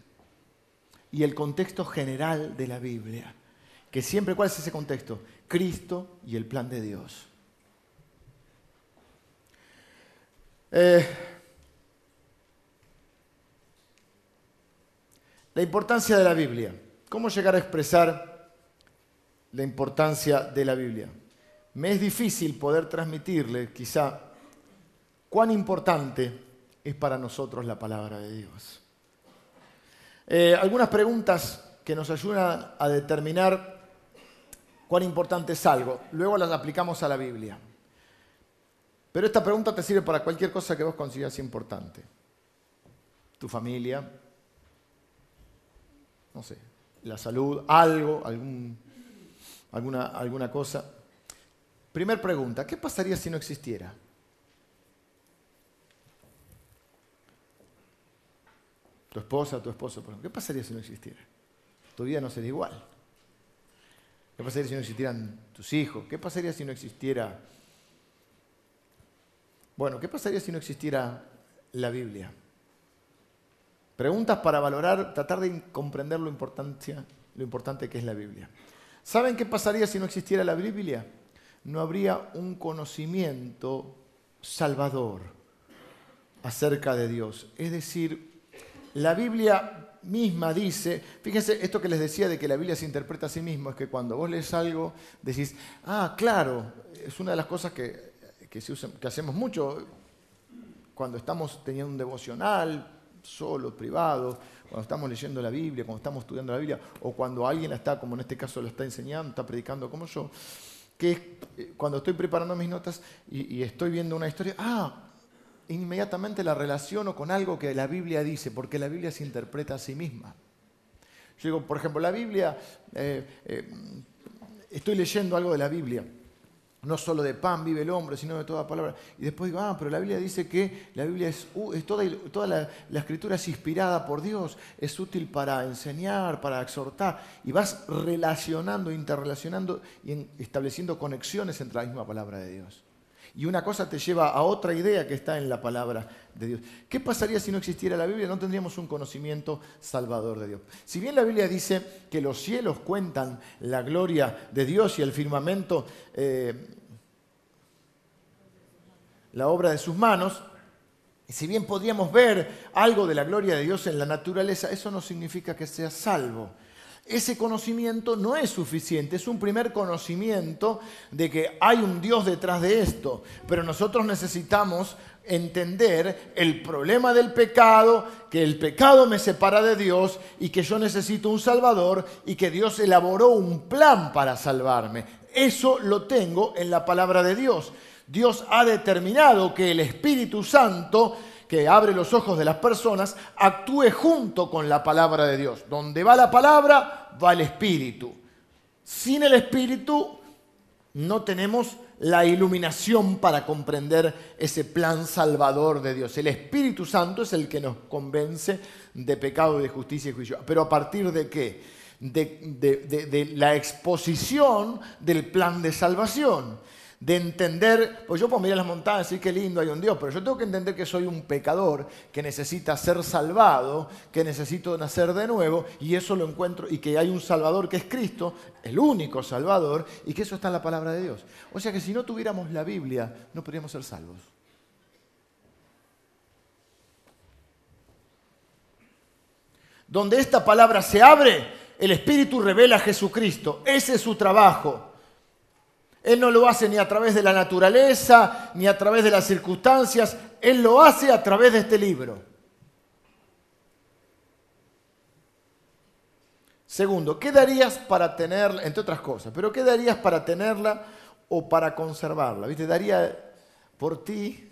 Y el contexto general de la Biblia. Que siempre, ¿cuál es ese contexto? Cristo y el plan de Dios. Eh, la importancia de la Biblia. ¿Cómo llegar a expresar la importancia de la Biblia? Me es difícil poder transmitirle quizá cuán importante es para nosotros la palabra de Dios. Eh, algunas preguntas que nos ayudan a determinar cuán importante es algo. Luego las aplicamos a la Biblia. Pero esta pregunta te sirve para cualquier cosa que vos consideras importante. Tu familia, no sé, la salud, algo, alguna, alguna cosa. Primer pregunta, ¿qué pasaría si no existiera? Tu esposa, tu esposo, por ejemplo, ¿qué pasaría si no existiera? Tu vida no sería igual. ¿Qué pasaría si no existieran tus hijos? ¿Qué pasaría si no existiera... Bueno, ¿qué pasaría si no existiera la Biblia? Preguntas para valorar, tratar de comprender lo, lo importante que es la Biblia. ¿Saben qué pasaría si no existiera la Biblia? No habría un conocimiento salvador acerca de Dios. Es decir, la Biblia misma dice, fíjense esto que les decía de que la Biblia se interpreta a sí mismo, es que cuando vos lees algo decís, ah, claro, es una de las cosas que, que, que hacemos mucho cuando estamos teniendo un devocional solo, privado, cuando estamos leyendo la Biblia, cuando estamos estudiando la Biblia, o cuando alguien está, como en este caso lo está enseñando, está predicando como yo, que eh, cuando estoy preparando mis notas y, estoy viendo una historia, ah, inmediatamente la relaciono con algo que la Biblia dice, porque la Biblia se interpreta a sí misma. Yo digo, por ejemplo, la Biblia, eh, eh, estoy leyendo algo de la Biblia no solo de pan vive el hombre, sino de toda palabra. Y después digo, ah, pero la Biblia dice que la Biblia es, toda, toda la, escritura es inspirada por Dios, es útil para enseñar, para exhortar. Y vas relacionando, interrelacionando y estableciendo conexiones entre la misma palabra de Dios. Y una cosa te lleva a otra idea que está en la palabra ¿Qué pasaría si no existiera la Biblia? No tendríamos un conocimiento salvador de Dios. Si bien la Biblia dice que los cielos cuentan la gloria de Dios y el firmamento eh, la obra de sus manos, si bien podríamos ver algo de la gloria de Dios en la naturaleza, eso no significa que sea salvo. Ese conocimiento no es suficiente, es un primer conocimiento de que hay un Dios detrás de esto, pero nosotros necesitamos entender el problema del pecado, que el pecado me separa de Dios y que yo necesito un Salvador y que Dios elaboró un plan para salvarme. Eso lo tengo en la palabra de Dios. Dios ha determinado que el Espíritu Santo, que abre los ojos de las personas, actúe junto con la palabra de Dios. Donde va la palabra, va el Espíritu. Sin el Espíritu no tenemos la iluminación para comprender ese plan salvador de Dios. El Espíritu Santo es el que nos convence de pecado, de justicia y juicio. Pero a partir de qué? De, de la exposición del plan de salvación de entender, pues yo puedo mirar las montañas y decir qué lindo hay un Dios, pero yo tengo que entender que soy un pecador, que necesita ser salvado, que necesito nacer de nuevo, y eso lo encuentro, y que hay un Salvador que es Cristo, el único Salvador, y que eso está en la palabra de Dios. O sea que si no tuviéramos la Biblia, no podríamos ser salvos. Donde esta palabra se abre, el Espíritu revela a Jesucristo. Ese es su trabajo. Él no lo hace ni a través de la naturaleza, ni a través de las circunstancias. Él lo hace a través de este libro. Segundo, ¿qué darías para tenerla, entre otras cosas, pero qué darías para tenerla o para conservarla? ¿Viste? Daría por ti,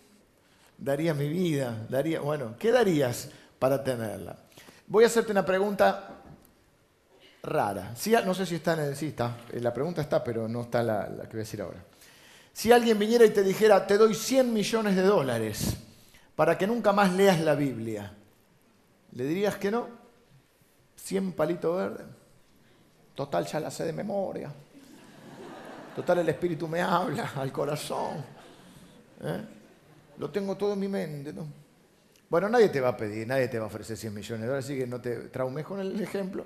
daría mi vida, daría, bueno, ¿qué darías para tenerla? Voy a hacerte una pregunta rara. no sé si está en el... Sí, está. Eh, la pregunta está, pero no está la, que voy a decir ahora. Si alguien viniera y te dijera, te doy 100 millones de dólares para que nunca más leas la Biblia, ¿le dirías que no? 100 palitos verdes. Total, ya la sé de memoria. Total, el Espíritu me habla al corazón. ¿eh? Lo tengo todo en mi mente. ¿no? Bueno, nadie te va a pedir, nadie te va a ofrecer 100 millones de dólares, así que no te traumes con el ejemplo.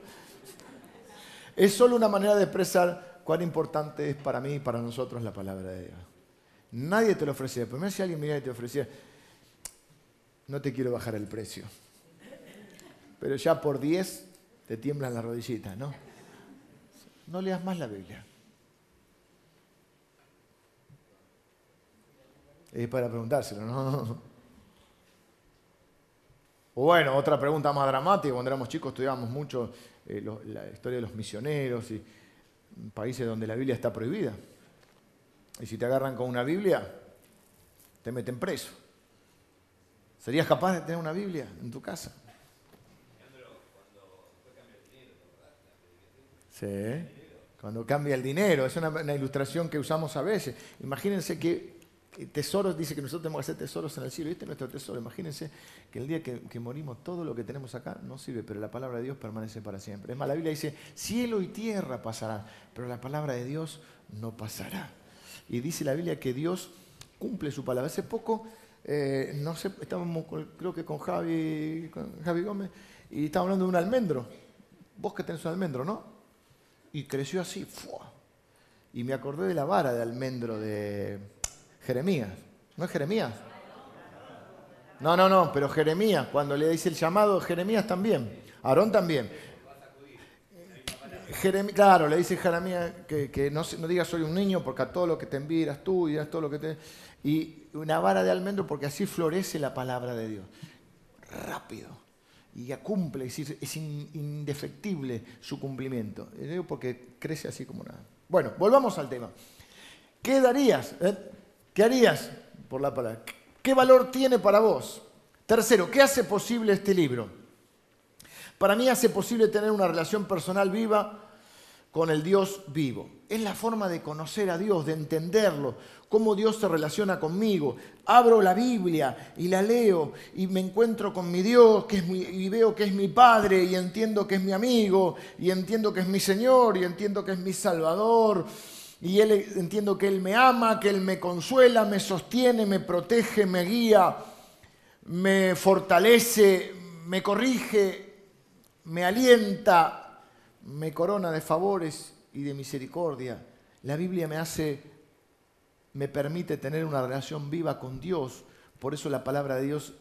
Es solo una manera de expresar cuán importante es para mí y para nosotros la palabra de Dios. Nadie te lo ofrecía. Pero si alguien y te ofrecía, no te quiero bajar el precio. Pero ya por 10 te tiemblan las rodillitas, ¿no? No leas más la Biblia. Es para preguntárselo, ¿no? O bueno, otra pregunta más dramática, cuando éramos chicos estudiábamos mucho eh, la historia de los misioneros y países donde la Biblia está prohibida. Y si te agarran con una Biblia, te meten preso. ¿Serías capaz de tener una Biblia en tu casa? Sí, cuando cambia el dinero. Es una, una ilustración que usamos a veces. Imagínense que tesoros, dice que nosotros tenemos que hacer tesoros en el cielo. Este es nuestro tesoro. Imagínense que el día que, morimos, todo lo que tenemos acá no sirve, pero la palabra de Dios permanece para siempre. Es más, la Biblia dice, cielo y tierra pasarán, pero la palabra de Dios no pasará. Y dice la Biblia que Dios cumple su palabra. Hace poco, eh, no sé, estábamos creo que con Javi, con Javi Gómez, y estábamos hablando de un almendro. Vos que tenés un almendro, ¿no? Y creció así, ¡fua! Y me acordé de la vara de almendro de Jeremías. ¿No es Jeremías? No, no, no, pero Jeremías, cuando le dice el llamado, Jeremías también, Aarón también. claro, le dice Jeremías que, no, no, digas soy un niño porque a todo lo que te enviras tú y dirás todo lo que te... Y una vara de almendro porque así florece la palabra de Dios. Rápido. Y ya cumple, es, es indefectible su cumplimiento. Porque crece así como nada. Bueno, volvamos al tema. ¿Qué darías? Eh, ¿Qué harías por la palabra? ¿Qué valor tiene para vos? Tercero, ¿qué hace posible este libro? Para mí hace posible tener una relación personal viva con el Dios vivo. Es la forma de conocer a Dios, de entenderlo, cómo Dios se relaciona conmigo. Abro la Biblia y la leo y me encuentro con mi Dios que es y veo que es mi Padre y entiendo que es mi amigo y entiendo que es mi Señor y entiendo que es mi Salvador y él entiendo que Él me ama, que Él me consuela, me sostiene, me protege, me guía, me fortalece, me corrige, me alienta, me corona de favores y de misericordia. La Biblia me hace, me permite tener una relación viva con Dios. Por eso la palabra de Dios,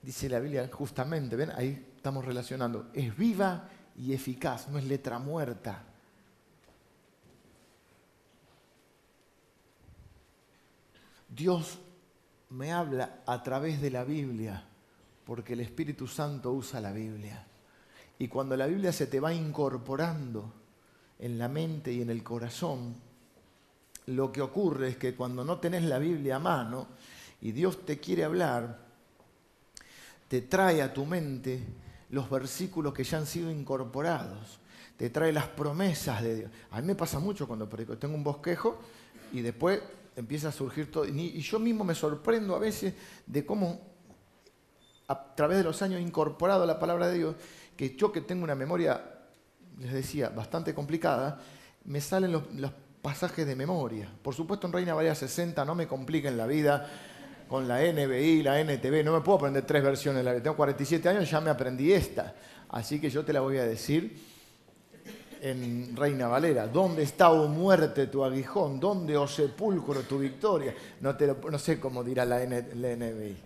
dice la Biblia justamente, ¿ven? Ahí estamos relacionando. Es viva y eficaz, no es letra muerta. Dios me habla a través de la Biblia, porque el Espíritu Santo usa la Biblia. Y cuando la Biblia se te va incorporando en la mente y en el corazón, lo que ocurre es que cuando no tenés la Biblia a mano y Dios te quiere hablar, te trae a tu mente los versículos que ya han sido incorporados, te trae las promesas de Dios. A mí me pasa mucho cuando predico, tengo un bosquejo y después empieza a surgir todo. Y yo mismo me sorprendo a veces de cómo a través de los años he incorporado la palabra de Dios, que yo que tengo una memoria, les decía, bastante complicada, me salen los, pasajes de memoria. Por supuesto en Reina Valera 60 no me compliquen la vida con la NBI, la NTV, no me puedo aprender tres versiones de la. Tengo 47 años, ya me aprendí esta. Así que yo te la voy a decir en Reina Valera. ¿Dónde está, o muerte, tu aguijón? ¿Dónde, o sepulcro, tu victoria? No, te no sé cómo dirá la, NBI.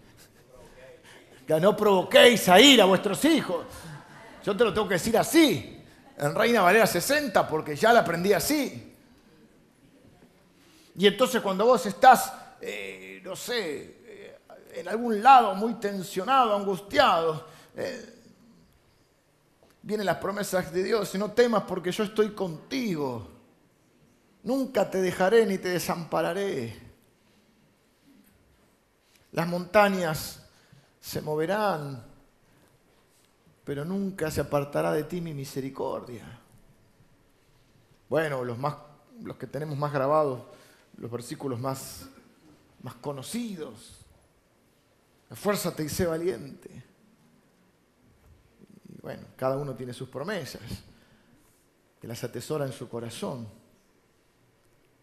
Que no provoquéis a ir a vuestros hijos. Yo te lo tengo que decir así. En Reina Valera 60, porque ya la aprendí así. Y entonces cuando vos estás, eh, no sé, eh, en algún lado muy tensionado, angustiado, eh, vienen las promesas de Dios y no temas porque yo estoy contigo. Nunca te dejaré ni te desampararé. Las montañas se moverán, pero nunca se apartará de ti mi misericordia. Bueno, los, más, los que tenemos más grabados los versículos más, más conocidos. Esfuérzate y sé valiente. Bueno, cada uno tiene sus promesas, que las atesora en su corazón.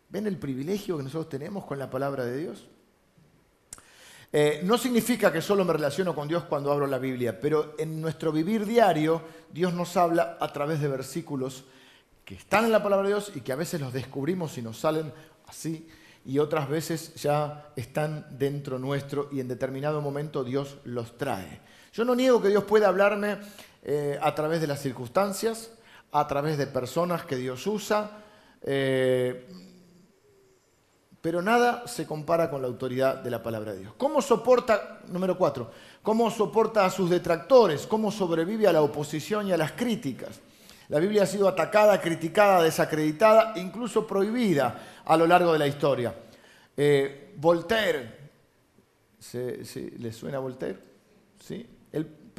¿Ven el privilegio que nosotros tenemos con la palabra de Dios? Eh, no significa que solo me relaciono con Dios cuando abro la Biblia, pero en nuestro vivir diario Dios nos habla a través de versículos que están en la palabra de Dios y que a veces los descubrimos y nos salen así, y otras veces ya están dentro nuestro y en determinado momento Dios los trae. Yo no niego que Dios pueda hablarme eh, a través de las circunstancias, a través de personas que Dios usa, eh, pero nada se compara con la autoridad de la palabra de Dios. ¿Cómo soporta, número cuatro, cómo soporta a sus detractores? ¿Cómo sobrevive a la oposición y a las críticas? La Biblia ha sido atacada, criticada, desacreditada, incluso prohibida a lo largo de la historia. Eh, Voltaire, ¿le suena Voltaire? ¿Sí?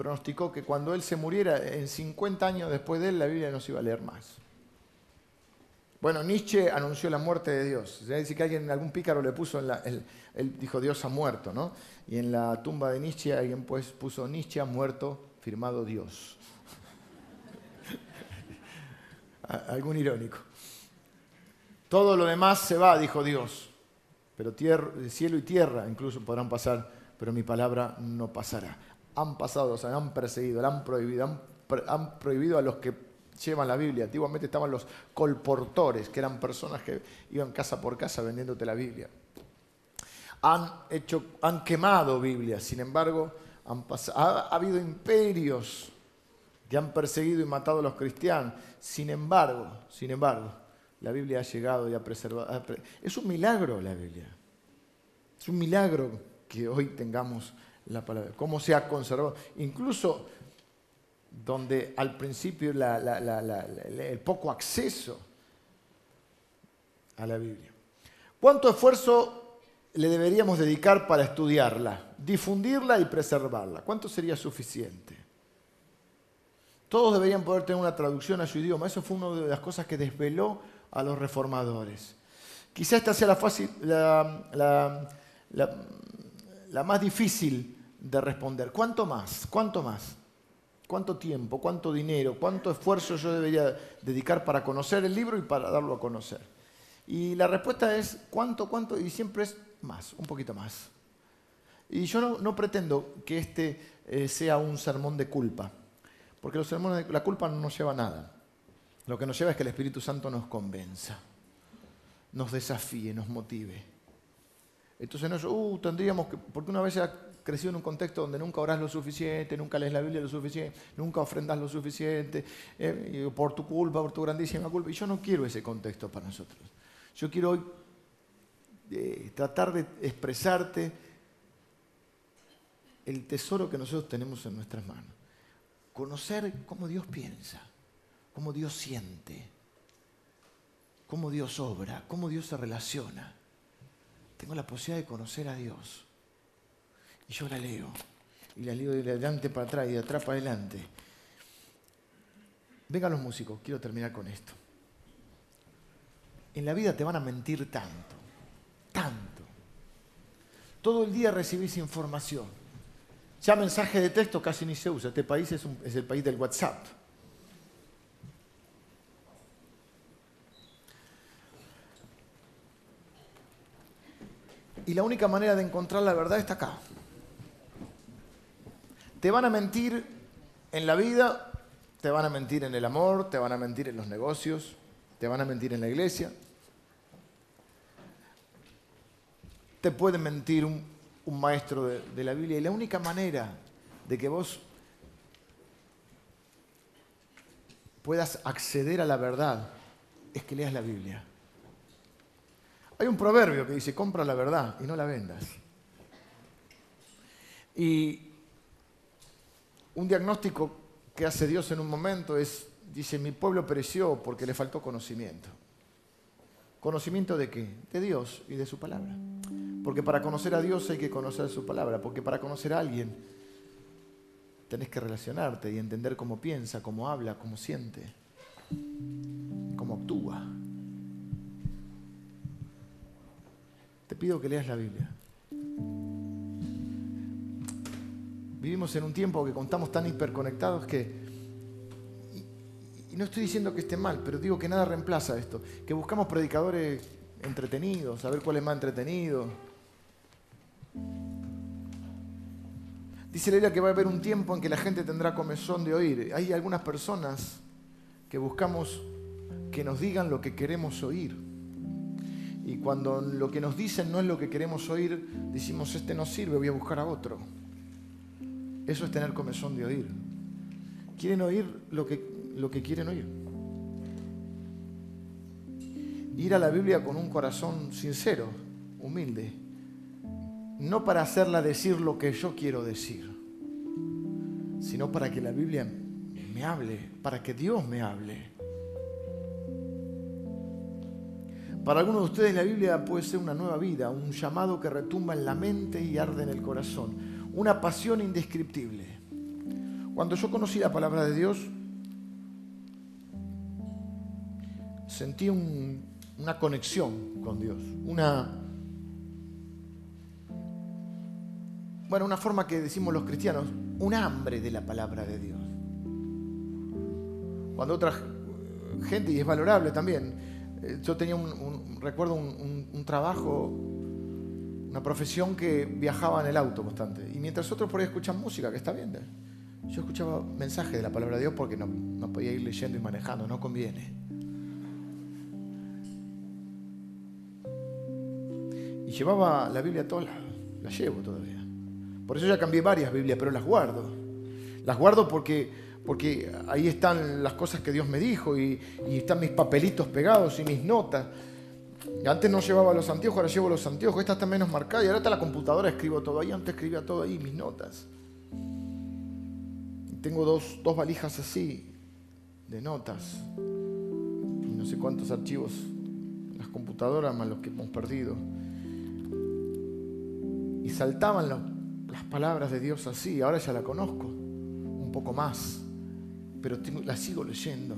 Pronosticó que cuando él se muriera, en 50 años después de él, la Biblia no se iba a leer más. Bueno, Nietzsche anunció la muerte de Dios. Dice que alguien, algún pícaro le puso en. Él, dijo Dios ha muerto, ¿no? Y en la tumba de Nietzsche alguien pues puso Nietzsche ha muerto, firmado Dios algún irónico. Todo lo demás se va, dijo Dios, pero tierra, cielo y tierra incluso podrán pasar, pero mi palabra no pasará. Han pasado, o sea, han perseguido, han prohibido, han, prohibido a los que llevan la Biblia. Antiguamente estaban los colportores, que eran personas que iban casa por casa vendiéndote la Biblia. Han, hecho, han quemado Biblia, sin embargo, han ha habido imperios que han perseguido y matado a los cristianos. Sin embargo, sin embargo, la Biblia ha llegado y ha preservado. Es un milagro la Biblia. Es un milagro que hoy tengamos la palabra. Cómo se ha conservado. Incluso donde al principio el poco acceso a la Biblia. ¿Cuánto esfuerzo le deberíamos dedicar para estudiarla, difundirla y preservarla? ¿Cuánto sería suficiente? Todos deberían poder tener una traducción a su idioma. Eso fue una de las cosas que desveló a los reformadores. Quizá esta sea la, más difícil de responder. ¿Cuánto más? ¿Cuánto más? ¿Cuánto tiempo? ¿Cuánto dinero? ¿Cuánto esfuerzo yo debería dedicar para conocer el libro y para darlo a conocer? Y la respuesta es cuánto, cuánto, y siempre es más, un poquito más. Y yo no, pretendo que este eh, sea un sermón de culpa. Porque los sermones de la culpa no nos lleva a nada. Lo que nos lleva es que el Espíritu Santo nos convenza, nos desafíe, nos motive. Entonces no uh, tendríamos que, porque una vez crecido en un contexto donde nunca orás lo suficiente, nunca lees la Biblia lo suficiente, nunca ofrendas lo suficiente, eh, por tu culpa, por tu grandísima culpa. Y yo no quiero ese contexto para nosotros. Yo quiero hoy eh, tratar de expresarte el tesoro que nosotros tenemos en nuestras manos conocer cómo Dios piensa, cómo Dios siente, cómo Dios obra, cómo Dios se relaciona. Tengo la posibilidad de conocer a Dios. Y yo la leo. Y la leo de adelante para atrás y de atrás para adelante. Vengan los músicos, quiero terminar con esto. En la vida te van a mentir tanto, tanto. Todo el día recibís información. Ya mensaje de texto casi ni se usa. Este país es, el país del WhatsApp. Y la única manera de encontrar la verdad está acá. Te van a mentir en la vida, te van a mentir en el amor, te van a mentir en los negocios, te van a mentir en la iglesia. Te puede mentir un, maestro de, de la Biblia y la única manera de que vos puedas acceder a la verdad es que leas la Biblia. Hay un proverbio que dice, compra la verdad y no la vendas. Y un diagnóstico que hace Dios en un momento es, dice, mi pueblo pereció porque le faltó conocimiento. ¿Conocimiento de qué? De Dios y de su palabra. Porque para conocer a Dios hay que conocer su palabra, porque para conocer a alguien tenés que relacionarte y entender cómo piensa, cómo habla, cómo siente, cómo actúa. Te pido que leas la Biblia. Vivimos en un tiempo que contamos tan hiperconectados que, y, no estoy diciendo que esté mal, pero digo que nada reemplaza esto, que buscamos predicadores entretenidos, a ver cuál es más entretenido. Dice la Biblia que va a haber un tiempo en que la gente tendrá comezón de oír. Hay algunas personas que buscamos que nos digan lo que queremos oír. Y cuando lo que nos dicen no es lo que queremos oír, decimos, este no sirve, voy a buscar a otro. Eso es tener comezón de oír. Quieren oír lo que, lo que quieren oír. Ir a la Biblia con un corazón sincero, humilde. No para hacerla decir lo que yo quiero decir, sino para que la Biblia me hable, para que Dios me hable. Para algunos de ustedes la Biblia puede ser una nueva vida, un llamado que retumba en la mente y arde en el corazón una pasión indescriptible. Cuando yo conocí la palabra de Dios, sentí una conexión con Dios, una, bueno, una forma que decimos los cristianos, un hambre de la palabra de Dios. Cuando otra gente, y es valorable también, eh, yo tenía un, recuerdo un trabajo una profesión que viajaba en el auto constante. Y mientras otros por ahí escuchan música, que está bien, ¿eh? yo escuchaba mensajes de la palabra de Dios porque no, no podía ir leyendo y manejando, no conviene. Y llevaba la Biblia a todos lados, la llevo todavía. Por eso ya cambié varias Biblias, pero las guardo. Las guardo porque, porque ahí están las cosas que Dios me dijo y, y están mis papelitos pegados y mis notas. Antes no llevaba los anteojos, ahora llevo los anteojos. Esta está menos marcada y ahora está la computadora, escribo todo ahí. Antes escribía todo ahí, mis notas. tengo dos, dos valijas así de notas. Y no sé cuántos archivos las computadoras más los que hemos perdido. Y saltaban las palabras de Dios así. Ahora ya la conozco un poco más. Pero la sigo leyendo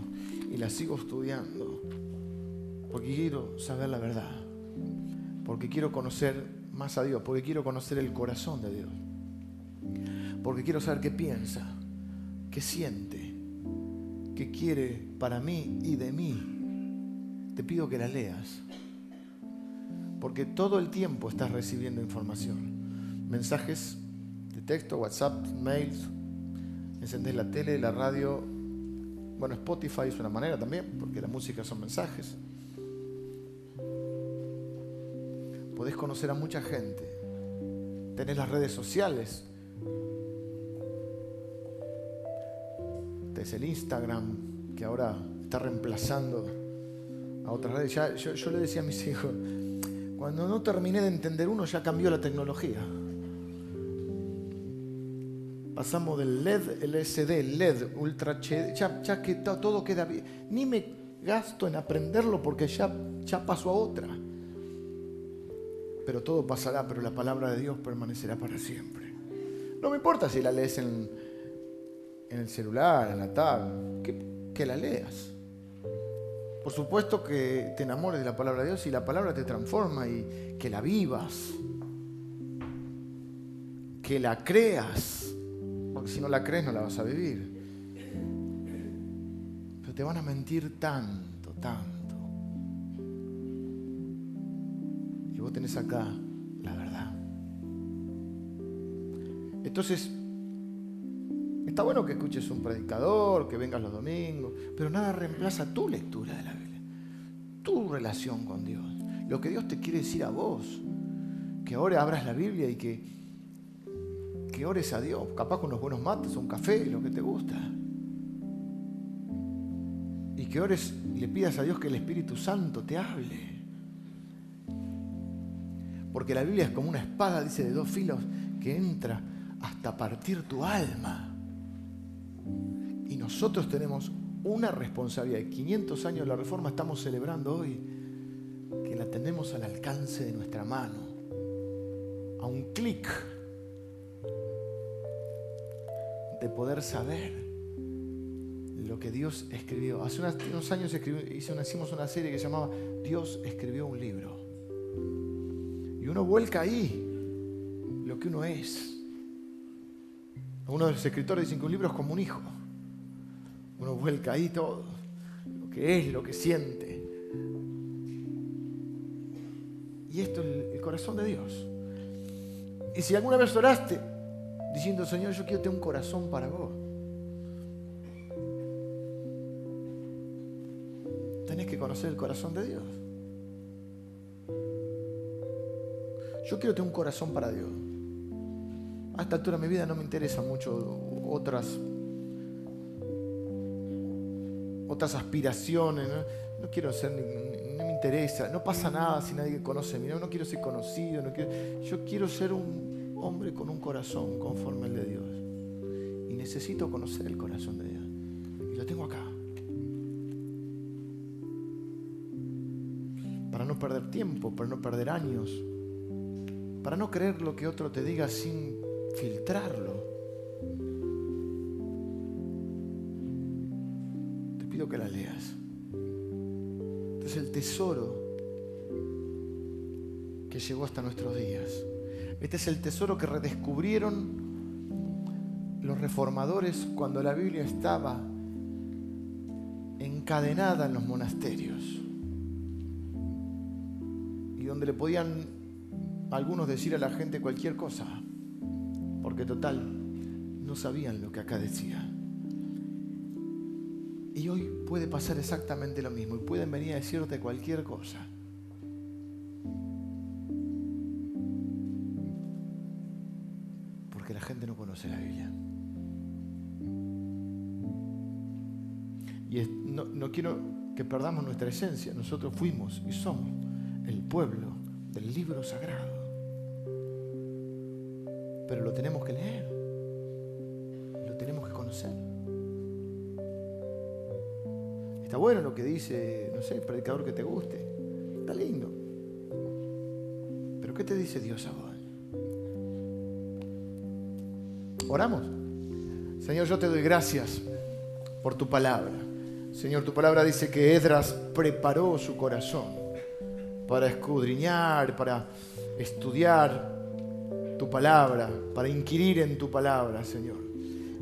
y la sigo estudiando porque quiero saber la verdad, porque quiero conocer más a Dios, porque quiero conocer el corazón de Dios, porque quiero saber qué piensa, qué siente, qué quiere para mí y de mí. Te pido que la leas, porque todo el tiempo estás recibiendo información, mensajes de texto, WhatsApp, mails, encendés la tele, la radio, bueno, Spotify es una manera también, porque la música son mensajes. Podés conocer a mucha gente. Tenés las redes sociales. Tenés el Instagram, que ahora está reemplazando a otras redes. yo, yo le decía a mis hijos, cuando no terminé de entender uno, ya cambió la tecnología. Pasamos del LED, LSD, LED, Ultra HD, ya, ya que todo queda bien. Ni me gasto en aprenderlo porque ya, ya pasó a otra pero todo pasará, pero la palabra de Dios permanecerá para siempre. No me importa si la lees en, el celular, en la tablet, que, que la leas. Por supuesto que te enamores de la palabra de Dios y la palabra te transforma y que la vivas, que la creas, porque si no la crees no la vas a vivir. Pero te van a mentir tanto, tanto vos tenés acá la verdad. Entonces, está bueno que escuches un predicador, que vengas los domingos, pero nada reemplaza tu lectura de la Biblia, tu relación con Dios, lo que Dios te quiere decir a vos, que ahora abras la Biblia y que, que ores a Dios, capaz con unos buenos mates, un café, lo que te gusta. Y que ores le pidas a Dios que el Espíritu Santo te hable. Porque la Biblia es como una espada, dice, de dos filos, que entra hasta partir tu alma. Y nosotros tenemos una responsabilidad. 500 años de la Reforma estamos celebrando hoy, que la tenemos al alcance de nuestra mano, a un clic de poder saber lo que Dios escribió. Hace unos años hicimos una serie que se llamaba Dios escribió un libro. Uno vuelca ahí lo que uno es. Uno de los escritores dicen que un libro es como un hijo. Uno vuelca ahí todo, lo que es, lo que siente. Y esto es el corazón de Dios. Y si alguna vez oraste diciendo, Señor, yo quiero tener un corazón para vos. Tenés que conocer el corazón de Dios. Yo quiero tener un corazón para Dios. A esta altura de mi vida no me interesan mucho otras, otras aspiraciones. No, quiero ser, no me interesa. No pasa nada si nadie conoce a mí. No, quiero ser conocido. yo quiero ser un hombre con un corazón conforme al de Dios. Y necesito conocer el corazón de Dios. Y lo tengo acá. Para no perder tiempo, para no perder años, para no creer lo que otro te diga sin filtrarlo. Te pido que la leas. Este es el tesoro que llegó hasta nuestros días. Este es el tesoro que redescubrieron los reformadores cuando la Biblia estaba encadenada en los monasterios y donde le podían algunos decir a la gente cualquier cosa porque total, no sabían lo que acá decía. Y hoy puede pasar exactamente lo mismo y pueden venir a decirte cualquier cosa. Porque la gente no conoce la Biblia. Y no, no quiero que perdamos nuestra esencia. Nosotros fuimos y somos el pueblo del libro sagrado pero lo tenemos que leer, lo tenemos que conocer. Está bueno lo que dice, no sé, el predicador que te guste, está lindo. Pero ¿qué te dice Dios a vos? Oramos. Señor, yo te doy gracias por tu palabra. Señor, tu palabra dice que Edras preparó su corazón para escudriñar, para estudiar, tu palabra, para inquirir en tu palabra, Señor.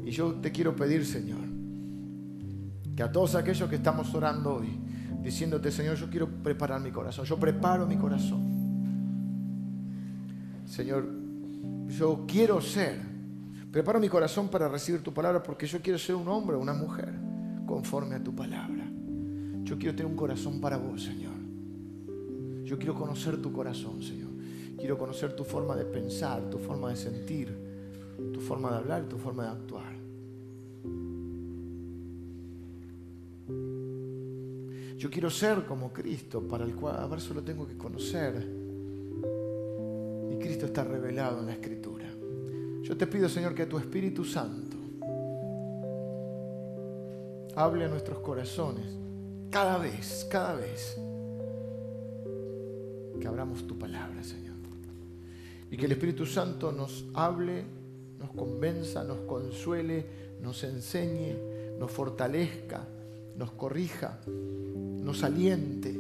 Y yo te quiero pedir, Señor, que a todos aquellos que estamos orando hoy, diciéndote, Señor, yo quiero preparar mi corazón, yo preparo mi corazón. Señor, yo quiero ser, preparo mi corazón para recibir tu palabra porque yo quiero ser un hombre o una mujer conforme a tu palabra. Yo quiero tener un corazón para vos, Señor. Yo quiero conocer tu corazón, Señor. Quiero conocer tu forma de pensar, tu forma de sentir, tu forma de hablar, tu forma de actuar. Yo quiero ser como Cristo, para el cual a ver solo tengo que conocer. Y Cristo está revelado en la Escritura. Yo te pido, Señor, que tu Espíritu Santo hable a nuestros corazones cada vez, cada vez que abramos tu palabra, Señor. Y que el Espíritu Santo nos hable, nos convenza, nos consuele, nos enseñe, nos fortalezca, nos corrija, nos aliente.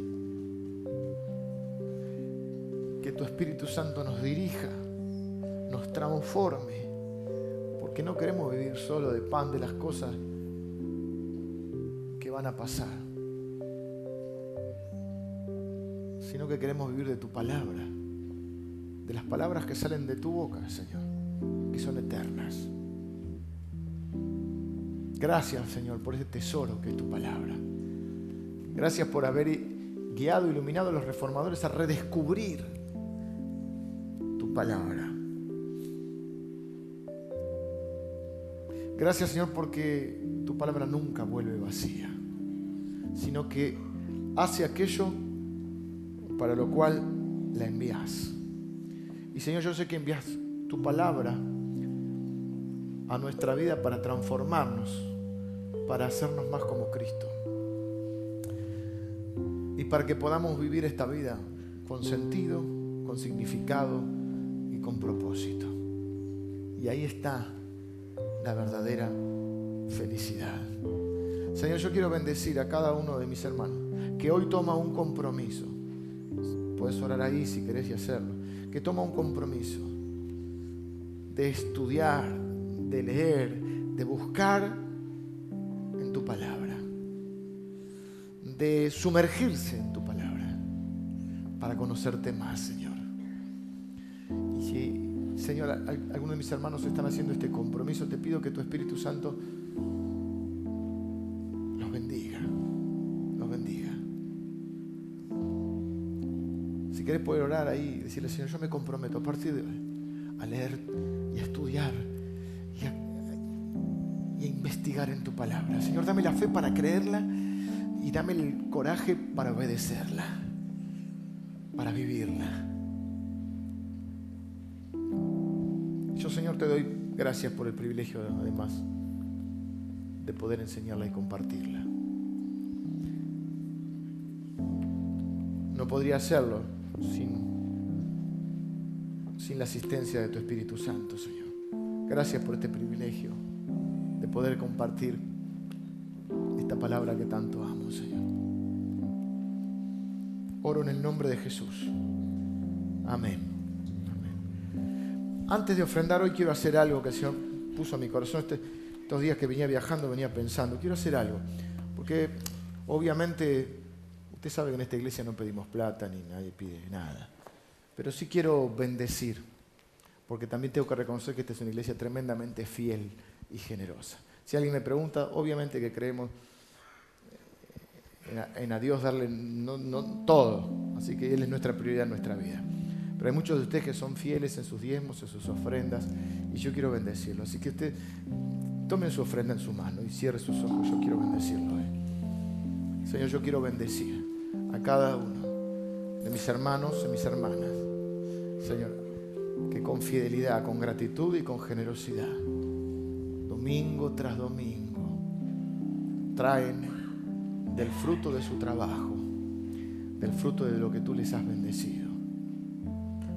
Que tu Espíritu Santo nos dirija, nos transforme, porque no queremos vivir solo de pan de las cosas que van a pasar, sino que queremos vivir de tu palabra de las palabras que salen de tu boca, Señor. que son eternas. Gracias, Señor, por ese tesoro que es tu palabra. Gracias por haber guiado, iluminado a los reformadores a redescubrir tu palabra. Gracias, Señor, porque tu palabra nunca vuelve vacía, sino que hace aquello para lo cual la envías. Y Señor, yo sé que envías tu palabra a nuestra vida para transformarnos, para hacernos más como Cristo. Y para que podamos vivir esta vida con sentido, con significado y con propósito. Y ahí está la verdadera felicidad. Señor, yo quiero bendecir a cada uno de mis hermanos que hoy toma un compromiso. Puedes orar ahí si querés y hacerlo. Que toma un compromiso de estudiar, de leer, de buscar en tu palabra, de sumergirse en tu palabra para conocerte más, Señor. Y si, Señor, algunos de mis hermanos están haciendo este compromiso, te pido que tu Espíritu Santo querés poder orar ahí y decirle, Señor, yo me comprometo a partir de hoy a leer y a estudiar y a, investigar en tu palabra. Señor, dame la fe para creerla y dame el coraje para obedecerla, para vivirla. Yo, Señor, te doy gracias por el privilegio, además, de poder enseñarla y compartirla. No podría hacerlo sin, sin la asistencia de tu Espíritu Santo, Señor. Gracias por este privilegio de poder compartir esta palabra que tanto amo, Señor. Oro en el nombre de Jesús. Amén. Antes de ofrendar hoy quiero hacer algo que el Señor puso a mi corazón. Este, estos días que venía viajando venía pensando, quiero hacer algo. Porque obviamente Usted sabe que en esta iglesia no pedimos plata ni nadie pide nada. Pero sí quiero bendecir, porque también tengo que reconocer que esta es una iglesia tremendamente fiel y generosa. Si alguien me pregunta, obviamente que creemos en a, Dios darle no, todo, así que Él es nuestra prioridad en nuestra vida. Pero hay muchos de ustedes que son fieles en sus diezmos, en sus ofrendas, y yo quiero bendecirlo. Así que usted tome su ofrenda en su mano y cierre sus ojos, yo quiero bendecirlo. Señor, yo quiero bendecir cada uno de mis hermanos y mis hermanas. Señor, que con fidelidad, con gratitud y con generosidad, domingo tras domingo, traen del fruto de su trabajo, del fruto de lo que tú les has bendecido.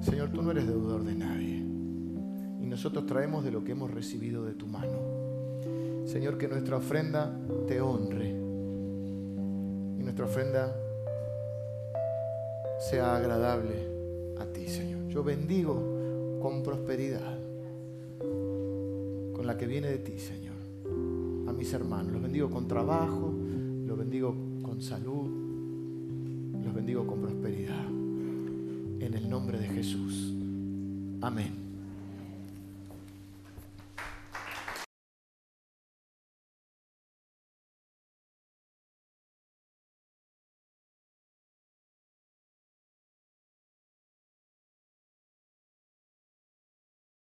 Señor, tú no eres deudor de nadie. Y nosotros traemos de lo que hemos recibido de tu mano. Señor, que nuestra ofrenda te honre. Y nuestra ofrenda sea agradable a ti, Señor. Yo bendigo con prosperidad, con la que viene de ti, Señor, a mis hermanos. Los bendigo con trabajo, los bendigo con salud, los bendigo con prosperidad. En el nombre de Jesús. Amén.